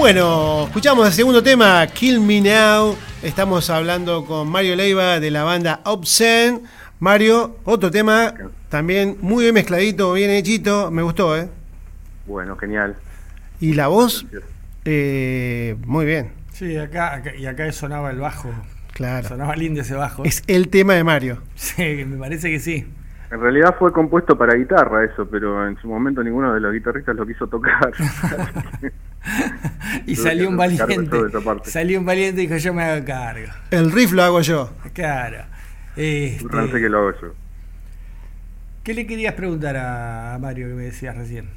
Bueno, escuchamos el segundo tema, Kill Me Now. Estamos hablando con Mario Leiva de la banda Obscene. Mario, otro tema también muy bien mezcladito, bien hechito. Me gustó, ¿eh? Bueno, genial. Y la voz, eh, muy bien, Sí, acá, acá- y acá sonaba el bajo. claro. Sonaba lindo ese bajo. Es el tema de Mario. Sí, me parece que sí. En realidad fue compuesto para guitarra eso, pero en su momento ninguno de los guitarristas lo quiso tocar. y Tuve salió un valiente. Salió un valiente y dijo yo me hago cargo. El riff lo hago yo. Claro. Este, que lo hago yo. ¿Qué le querías preguntar a Mario que me decías recién?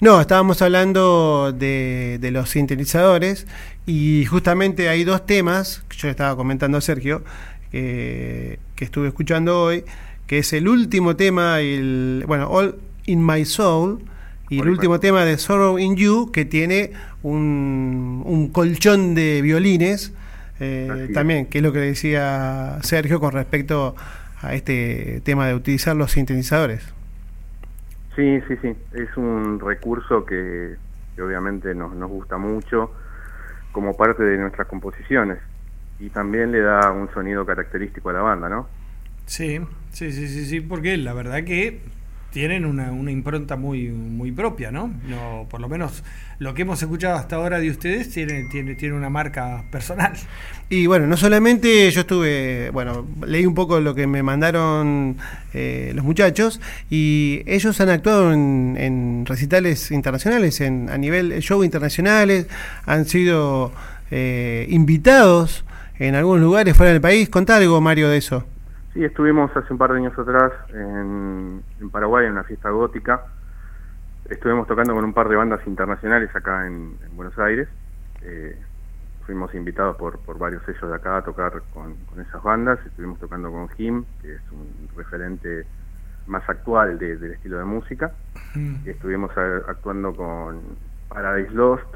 No, estábamos hablando de, de los sintetizadores y justamente hay dos temas que yo le estaba comentando a Sergio que estuve escuchando hoy, que es el último tema, el, bueno, All in My Soul y el All último My- tema de Sorrow in You que tiene un, un colchón de violines eh, también, que es lo que decía Sergio con respecto a este tema de utilizar los sintetizadores. Sí, sí, sí. Es un recurso que, que obviamente nos, nos gusta mucho como parte de nuestras composiciones. Y también le da un sonido característico a la banda, ¿no? Sí, sí, sí, sí, sí, porque la verdad que tienen una, una impronta muy, muy propia, ¿no? ¿no? Por lo menos lo que hemos escuchado hasta ahora de ustedes tiene, tiene, tiene una marca personal. Y bueno, no solamente yo estuve, bueno, leí un poco lo que me mandaron eh, los muchachos y ellos han actuado en, en recitales internacionales, en, a nivel show internacionales, han sido eh, invitados en algunos lugares fuera del país. Contá algo, Mario, de eso. Sí, estuvimos hace un par de años atrás en, en Paraguay en una fiesta gótica. Estuvimos tocando con un par de bandas internacionales acá en, en Buenos Aires. Eh, fuimos invitados por, por varios sellos de acá a tocar con, con esas bandas. Estuvimos tocando con Jim, que es un referente más actual de- del estilo de música. Estuvimos a- actuando con Paradise Lost,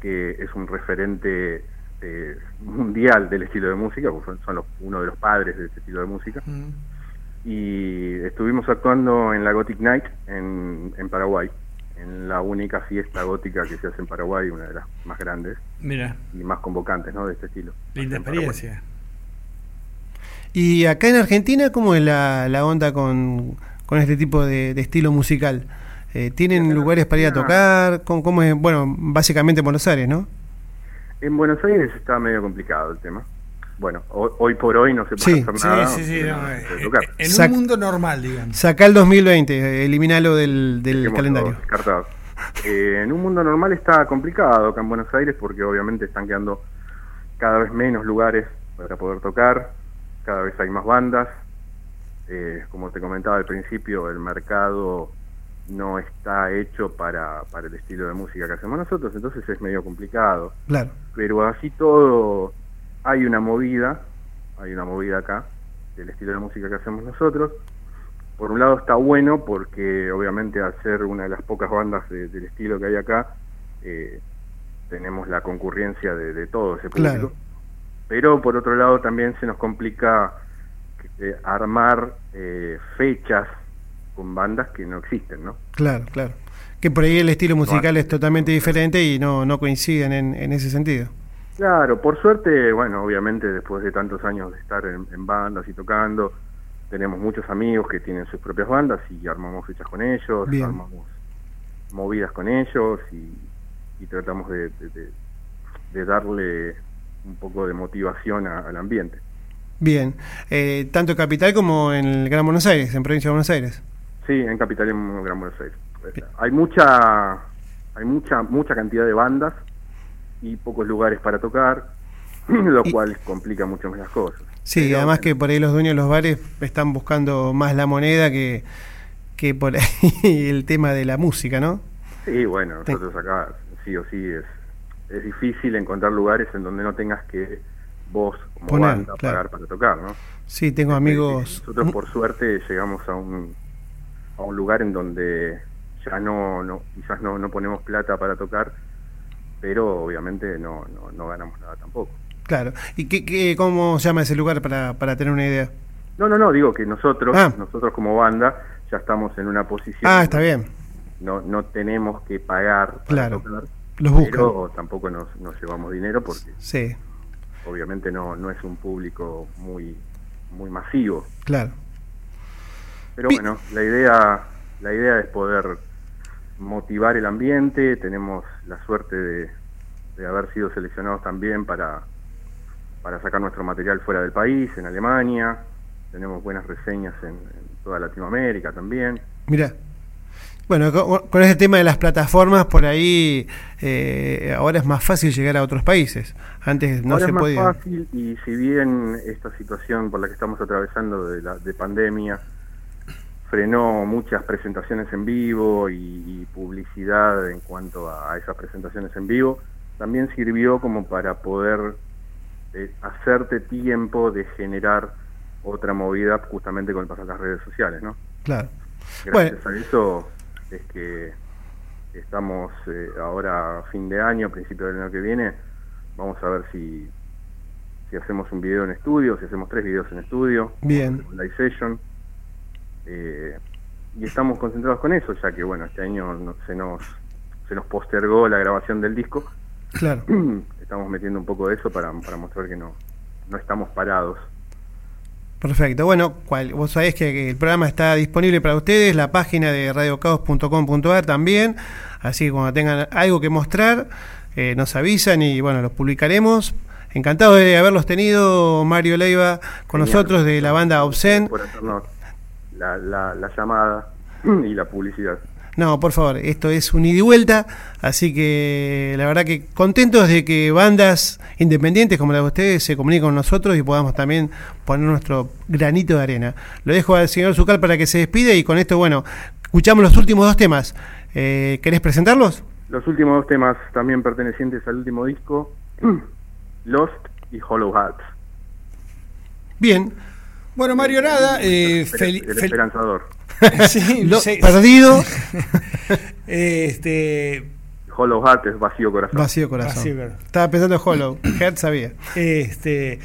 que es un referente eh, mundial del estilo de música, porque son, son los- uno de los padres de este estilo de música. Y estuvimos actuando en la Gothic Night en, en Paraguay, en la única fiesta gótica que se hace en Paraguay, una de las más grandes Mira, y más convocantes ¿no? de este estilo. linda experiencia. Y acá en Argentina, ¿cómo es la, la onda con, con este tipo de, de estilo musical? Eh, ¿Tienen lugares para ir a tocar? ¿Cómo, cómo es? Bueno, básicamente en Buenos Aires, ¿no? En Buenos Aires está medio complicado el tema. Bueno, hoy, hoy por hoy no se puede Sí. hacer Sí, nada. sí, sí. no, no eh, eh, en Sac- un mundo normal, digamos. Saca el 2020, eh, eliminalo del, del calendario. descartado. Eh, en un mundo normal está complicado acá en Buenos Aires porque obviamente están quedando cada vez menos lugares para poder tocar, cada vez hay más bandas. Eh, como te comentaba al principio, el mercado no está hecho para, para el estilo de música que hacemos nosotros, entonces es medio complicado. Claro, Pero así todo, hay una movida, hay una movida acá del estilo de música que hacemos nosotros. Por un lado está bueno porque obviamente al ser una de las pocas bandas de- del estilo que hay acá, eh, tenemos la concurrencia de, de todo ese público. Claro. Pero por otro lado también se nos complica eh, armar eh, fechas con bandas que no existen, ¿no? claro, claro. Que por ahí el estilo musical No, es totalmente diferente y no, no coinciden en, en ese sentido. Claro, por suerte, bueno, obviamente después de tantos años de estar en, en bandas y tocando, tenemos muchos amigos que tienen sus propias bandas y armamos fechas con ellos, Bien. armamos movidas con ellos y, y tratamos de, de- de- de darle un poco de motivación a- al ambiente. Bien, eh, tanto en Capital como en el Gran Buenos Aires, en Provincia de Buenos Aires. Sí, en Capital y en Gran Buenos Aires. Hay mucha, hay mucha, mucha cantidad de bandas y pocos lugares para tocar, lo Y- cual complica mucho más las cosas. Sí, Pero, además que por ahí los dueños de los bares están buscando más la moneda que, que por ahí el tema de la música, ¿no? Sí, bueno, nosotros acá sí o sí es, es difícil encontrar lugares en donde no tengas que vos como Poner, banda claro. pagar para tocar, ¿no? Sí, tengo amigos... Nosotros por suerte llegamos a un, a un lugar en donde ya no, no quizás no, no ponemos plata para tocar, pero obviamente no, no, no ganamos nada tampoco. Claro. ¿Y qué, qué- cómo se llama ese lugar para, para tener una idea? No, no, no, digo que nosotros, Ah. nosotros como banda ya estamos en una posición Ah, está bien. no, no tenemos que pagar para Claro. tocar, Los buscan. pero tampoco nos, nos llevamos dinero porque Sí, obviamente no, no es un público muy, muy masivo. claro. Pero bueno, la idea, la idea es poder motivar el ambiente, tenemos la suerte de, de haber sido seleccionados también para, para sacar nuestro material fuera del país, en Alemania, tenemos buenas reseñas en, en toda Latinoamérica también. Mira. Bueno, con, con ese tema de las plataformas, por ahí eh, ahora es más fácil llegar a otros países. Antes no Ahora se es más podía. fácil y si bien esta situación por la que estamos atravesando de, la, de pandemia frenó muchas presentaciones en vivo y, y publicidad en cuanto a, a esas presentaciones en vivo, también sirvió como para poder eh, hacerte tiempo de generar otra movida justamente con el paso de las redes sociales, ¿no? Claro. Gracias a eso es que estamos eh, ahora a fin de año, principio del año que viene, vamos a ver si, si hacemos un video en estudio, si hacemos tres videos en estudio, Bien. live session, eh, y estamos concentrados con eso, ya que bueno, este año no- se nos se nos postergó la grabación del disco, Claro. estamos metiendo un poco de eso para, para mostrar que no, no estamos parados. Perfecto. Bueno, cual- vos sabés que, que el programa está disponible para ustedes, la página de radiocaos.com.ar también. Así que cuando tengan algo que mostrar, eh, nos avisan y bueno, los publicaremos. Encantado de haberlos tenido, Mario Leiva, con Genial. nosotros de la banda Obscen. Por hacernos la, la, la llamada y la publicidad. No, por favor, esto es un ida y vuelta, así que la verdad que contentos de que bandas independientes como la de ustedes se comuniquen con nosotros y podamos también poner nuestro granito de arena. Lo dejo al señor Zucal para que se despide y con esto, bueno, escuchamos los últimos dos temas. Eh, ¿Querés presentarlos? Los últimos dos temas también pertenecientes al último disco Lost y Hollow Hearts. Bien. Bueno, Mario, nada. eh, El, fel- el esperanzador. Sí, Lo- sí, perdido, este, Hollow Heart es vacío corazón. vacío corazón. Vacío corazón. Estaba pensando en Hollow. Head sabía. Este,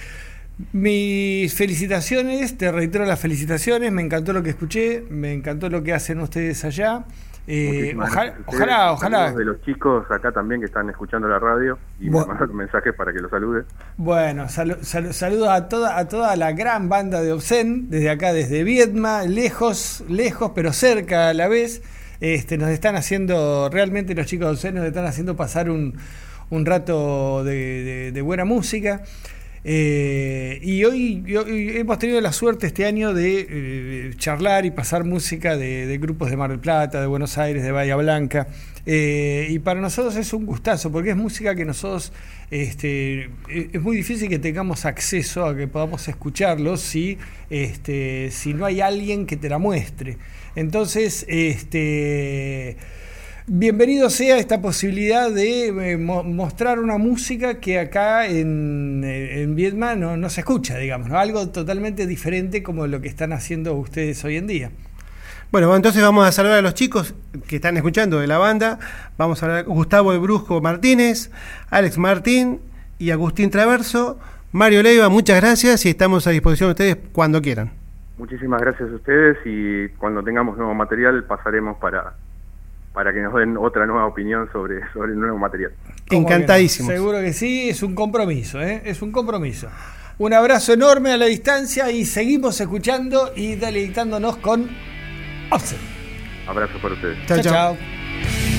mis felicitaciones, te reitero las felicitaciones, me encantó lo que escuché, me encantó lo que hacen ustedes allá. Eh, ojalá, ojalá, ojalá. De los chicos acá también que están escuchando la radio y Bueno. me mensajes para que los salude. Bueno, salu- salu- saludos a toda, a toda la gran banda de Obscen, desde acá, desde Viedma, lejos, lejos, pero cerca a la vez. Este, nos están haciendo, realmente los chicos de Obscen nos están haciendo pasar un, un rato de, de- de buena música. Eh, y hoy, hemos tenido la suerte este año de eh, charlar y pasar música de, grupos de Mar del Plata, de Buenos Aires, de Bahía Blanca. Eh, y para nosotros es un gustazo, porque es música que nosotros este, eh, es muy difícil que tengamos acceso a que podamos escucharlo si, este, si no hay alguien que te la muestre. Entonces, este. Bienvenido sea esta posibilidad de eh, mo- mostrar una música que acá en, eh, en Vietnam no, no se escucha, digamos, ¿no? algo totalmente diferente como lo que están haciendo ustedes hoy en día. Bueno, entonces vamos a saludar a los chicos que están escuchando de la banda. Vamos a hablar con Gustavo El Brusco Martínez, Alex Martín y Agustín Traverso. Mario Leiva, muchas gracias y estamos a disposición de ustedes cuando quieran. Muchísimas gracias a ustedes y cuando tengamos nuevo material pasaremos para, para que nos den otra nueva opinión sobre, sobre el nuevo material. Encantadísimos. Seguro que sí, es un compromiso, ¿eh? es un compromiso. Un abrazo enorme a la distancia y seguimos escuchando y deleitándonos con Offset. Abrazo para ustedes. Chao, chao.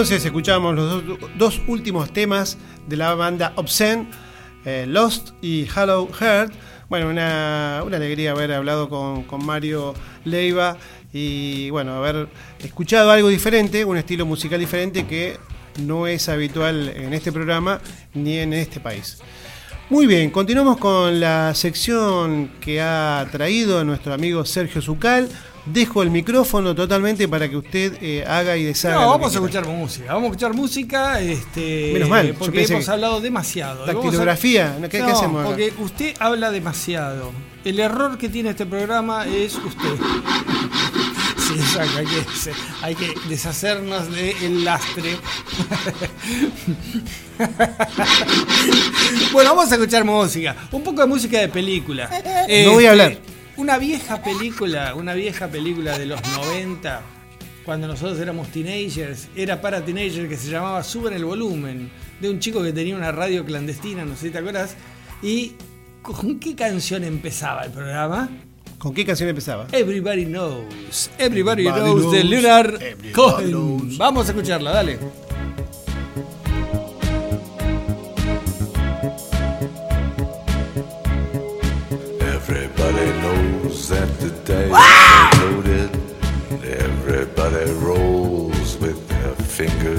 Entonces escuchamos los dos, últimos temas de la banda Obscene, eh, Lost y Hollow Heart. Bueno, una, una alegría haber hablado con, con Mario Leiva y bueno, haber escuchado algo diferente, un estilo musical diferente que no es habitual en este programa ni en este país. Muy bien, continuamos con la sección que ha traído nuestro amigo Sergio Zucal. Dejo el micrófono totalmente para que usted eh, haga y deshaga. No, vamos a escuchar música. Vamos a escuchar música. Este, Menos mal, Porque hemos hablado demasiado. A- Dactilografía, ¿qué, qué No, hacemos acá? porque usted habla demasiado. El error que tiene este programa es usted. Sí, exacto, hay que, hay que deshacernos del lastre. bueno, vamos a escuchar música. Un poco de música de película. No voy a hablar. Una vieja película, una vieja película de los 90, cuando nosotros éramos teenagers, era para teenagers que se llamaba Suben el volumen, de un chico que tenía una radio clandestina, no sé si te acuerdas. ¿Y con qué canción empezaba el programa? ¿Con qué canción empezaba? Everybody Knows. Everybody, Everybody knows, de knows, Leonard Cohen. knows. Vamos a escucharla, dale.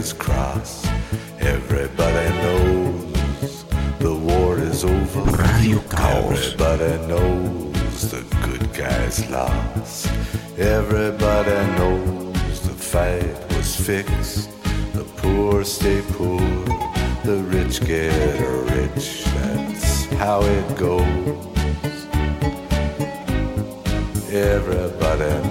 Fingers crossed. Everybody knows the war is over. Radio Caos. Everybody knows the good guys lost. Everybody knows the fight was fixed. The poor stay poor. The rich get rich. That's how it goes. Everybody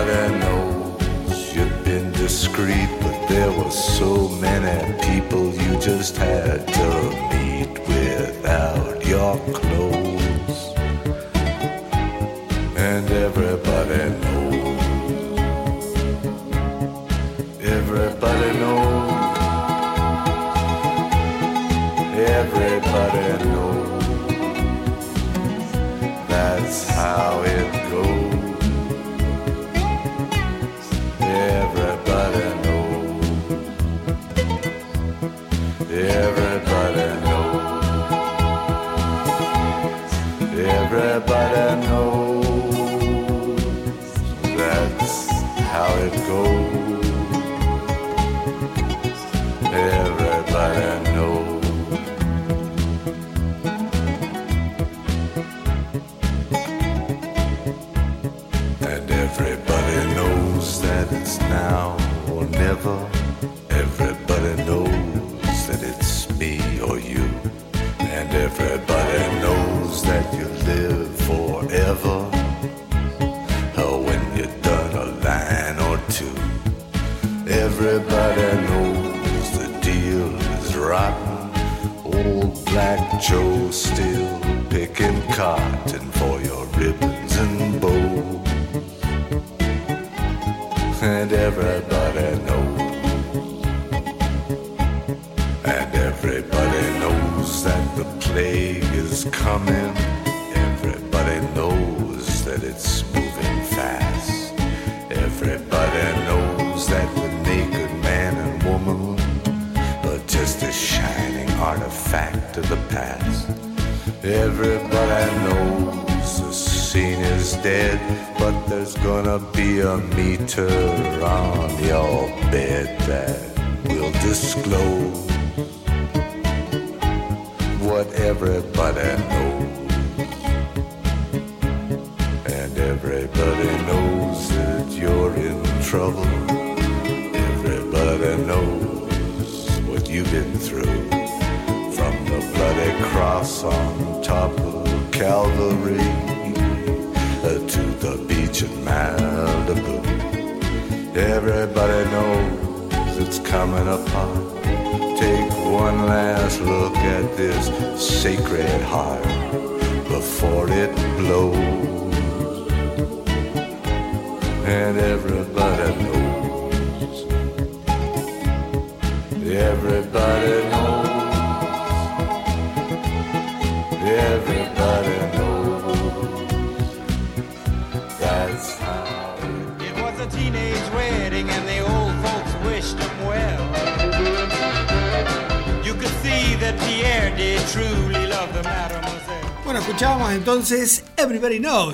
Everybody knows you've been discreet, but there were so many people you just had to meet without your clothes. And everybody knows. Everybody knows. Everybody knows. That's how it how it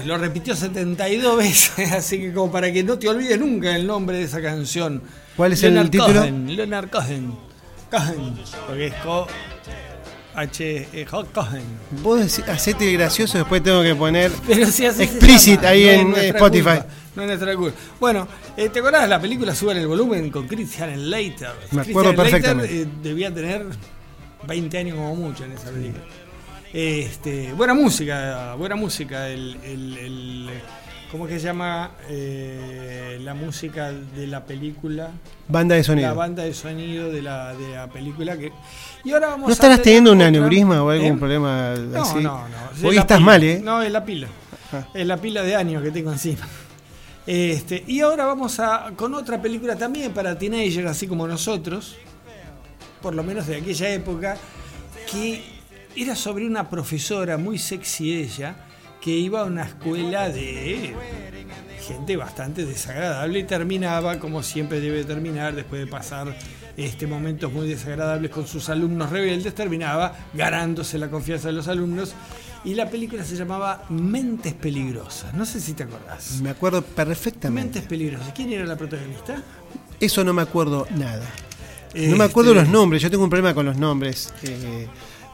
Lo repitió 72 veces, así que como para que no te olvides nunca el nombre de esa canción. ¿Cuál es el título? Cohen, Leonard Cohen. Cohen, porque es Co H E J Cohen. Vos decí- hacete gracioso, después tengo que poner Pero si explicit llama, ahí no en nuestra Spotify. culpa, no es nuestra culpa. Bueno, eh, ¿te acordás de la película Suban el volumen con Christian Leiter? Me acuerdo Christian perfectamente. Leiter, eh, debía tener 20 años como mucho en esa película. Este, buena música, buena música. El, el- el- ¿Cómo es que se llama eh, la música de la película? Banda de La sonido. banda de sonido de la, de la película que. Y ahora vamos ¿No estarás teniendo un aneurisma o algún ¿Eh? problema No, así? no, no. Es Hoy la estás pila. mal, ¿eh? No, es la pila. Ah. Es la pila de años que tengo encima. Este, y ahora vamos a con otra película también para teenagers, así como nosotros. por lo menos de aquella época, que era sobre una profesora muy sexy ella, que iba a una escuela de gente bastante desagradable y terminaba como siempre debe terminar después de pasar este momentos muy desagradables con sus alumnos rebeldes terminaba ganándose la confianza de los alumnos y la película se llamaba Mentes peligrosas no sé si te acordás Me acuerdo perfectamente. Mentes peligrosas quién era la protagonista Eso no me acuerdo nada. No me acuerdo Este, los nombres, yo tengo un problema con los nombres. Eh,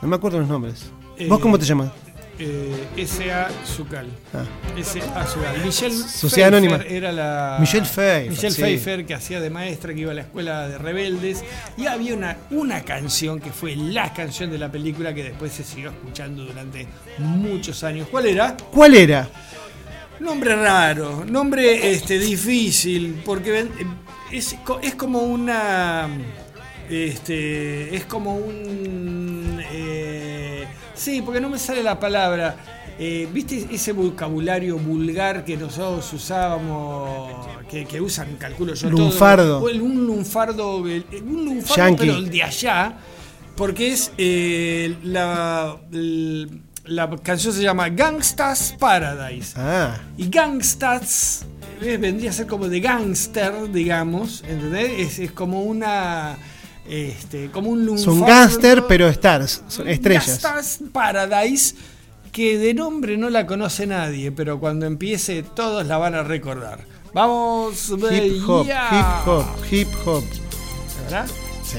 no me acuerdo los nombres. Eh, ¿Vos cómo te llamas? eh, S.A. Zucal Ah. S.A. Zucal Michelle Sociedad Anónima. era la Michelle Pfeiffer, Michelle sí. Pfeiffer que hacía de maestra que iba a la escuela de rebeldes y había una, una canción que fue la canción de la película que después se siguió escuchando durante muchos años ¿cuál era? ¿Cuál era? Nombre raro, nombre este, difícil, porque es, es como una. Este, es como un. eh, sí, porque no me sale la palabra. Eh, ¿Viste ese vocabulario vulgar que nosotros usábamos, que, que usan, calculo yo? Lunfardo. Un lunfardo, el- un lunfardo, Yankee. pero el de allá, porque es eh, la, la canción se llama Gangsta's Paradise. Ah, Y Gangstas eh, vendría a ser como de gangster, digamos, ¿entendés? Es, es como una. Este, como un son lunfardo. gángster, pero stars, son estrellas. Paradise, que de nombre no la conoce nadie, pero cuando empiece todos la van a recordar. Vamos, Hip hop, yeah. hip hop, hip hop. ¿Verdad? Sí.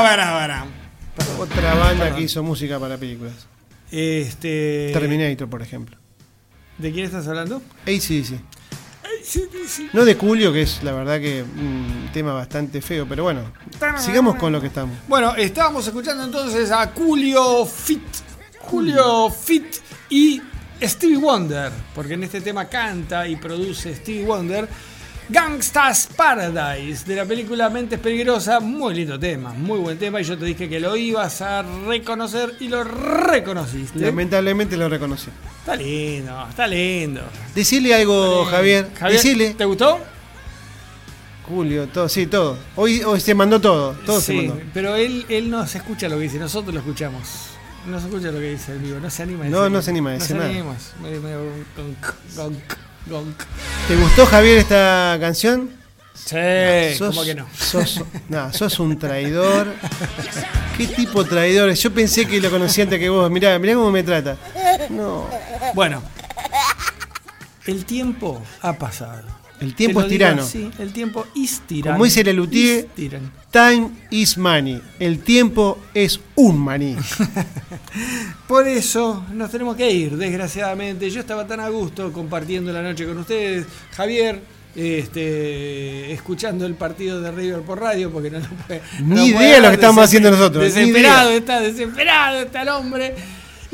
Para, para, para, otra banda Perdón. que hizo música para películas. Este. Terminator, por ejemplo. ¿De quién estás hablando? ACDC. No de Julio, que es la verdad que un tema bastante feo, pero bueno, sigamos con lo que estamos. Bueno, estábamos escuchando entonces a Julio Fit. Julio Fit y Stevie Wonder, porque en este tema canta y produce Stevie Wonder. Gangsta's Paradise de la película Mentes Peligrosas, muy lindo tema, muy buen tema y yo te dije que lo ibas a reconocer y lo reconociste. Lamentablemente lo reconocí. Está lindo, está lindo. Decirle algo, Javier. Decirle. ¿Te gustó? Julio, todo, sí, todo. Hoy, hoy se mandó todo. Todo se sí, mandó. pero él, él no se escucha lo que dice, nosotros lo escuchamos. No se escucha lo que dice el vivo, no se anima a No, decir. no se anima a decir no nada. Se anima. Gonk. ¿Te gustó, Javier, esta canción? Sí, ¿cómo que no? Sos, nah, sos un traidor. ¿Qué tipo de traidor? Yo pensé que lo conocía antes que vos. Mirá, mirá cómo me trata. No. Bueno, el tiempo ha pasado. El tiempo es digo tirano. así, el tiempo es tirano. Como dice Lelutier, time is money. El tiempo es un maní. Por eso nos tenemos que ir, desgraciadamente. Yo estaba tan a gusto compartiendo la noche con ustedes. Javier, este, escuchando el partido de River por radio, porque no lo puede. Ni no idea puede lo que estamos haciendo nosotros, Desesperado está, desesperado está el hombre.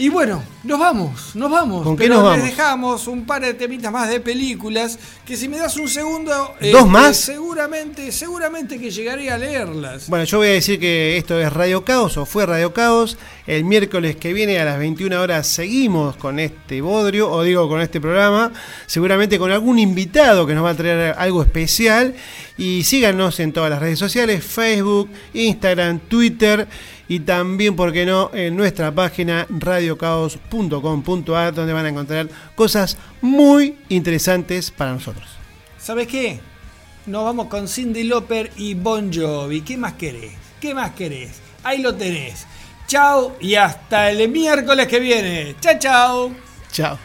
Y bueno, nos vamos, nos vamos. ¿Con qué nos les vamos? dejamos un par de temitas más de películas que si me das un segundo. ¿Dos este, más? Seguramente, seguramente que llegaré a leerlas. Bueno, yo voy a decir que esto es Radio Caos o fue Radio Caos. El miércoles que viene a las 21 horas seguimos con este bodrio, o digo con este programa, seguramente con algún invitado que nos va a traer algo especial. Y síganos en todas las redes sociales, Facebook, Instagram, Twitter y también, ¿por qué no?, en nuestra página radiocaos.com.ar donde van a encontrar cosas muy interesantes para nosotros. ¿Sabes qué? Nos vamos con Cindy Lauper y Bon Jovi. ¿Qué más querés? ¿Qué más querés? Ahí lo tenés. Chao y hasta el miércoles que viene. Chao, chao. Chao.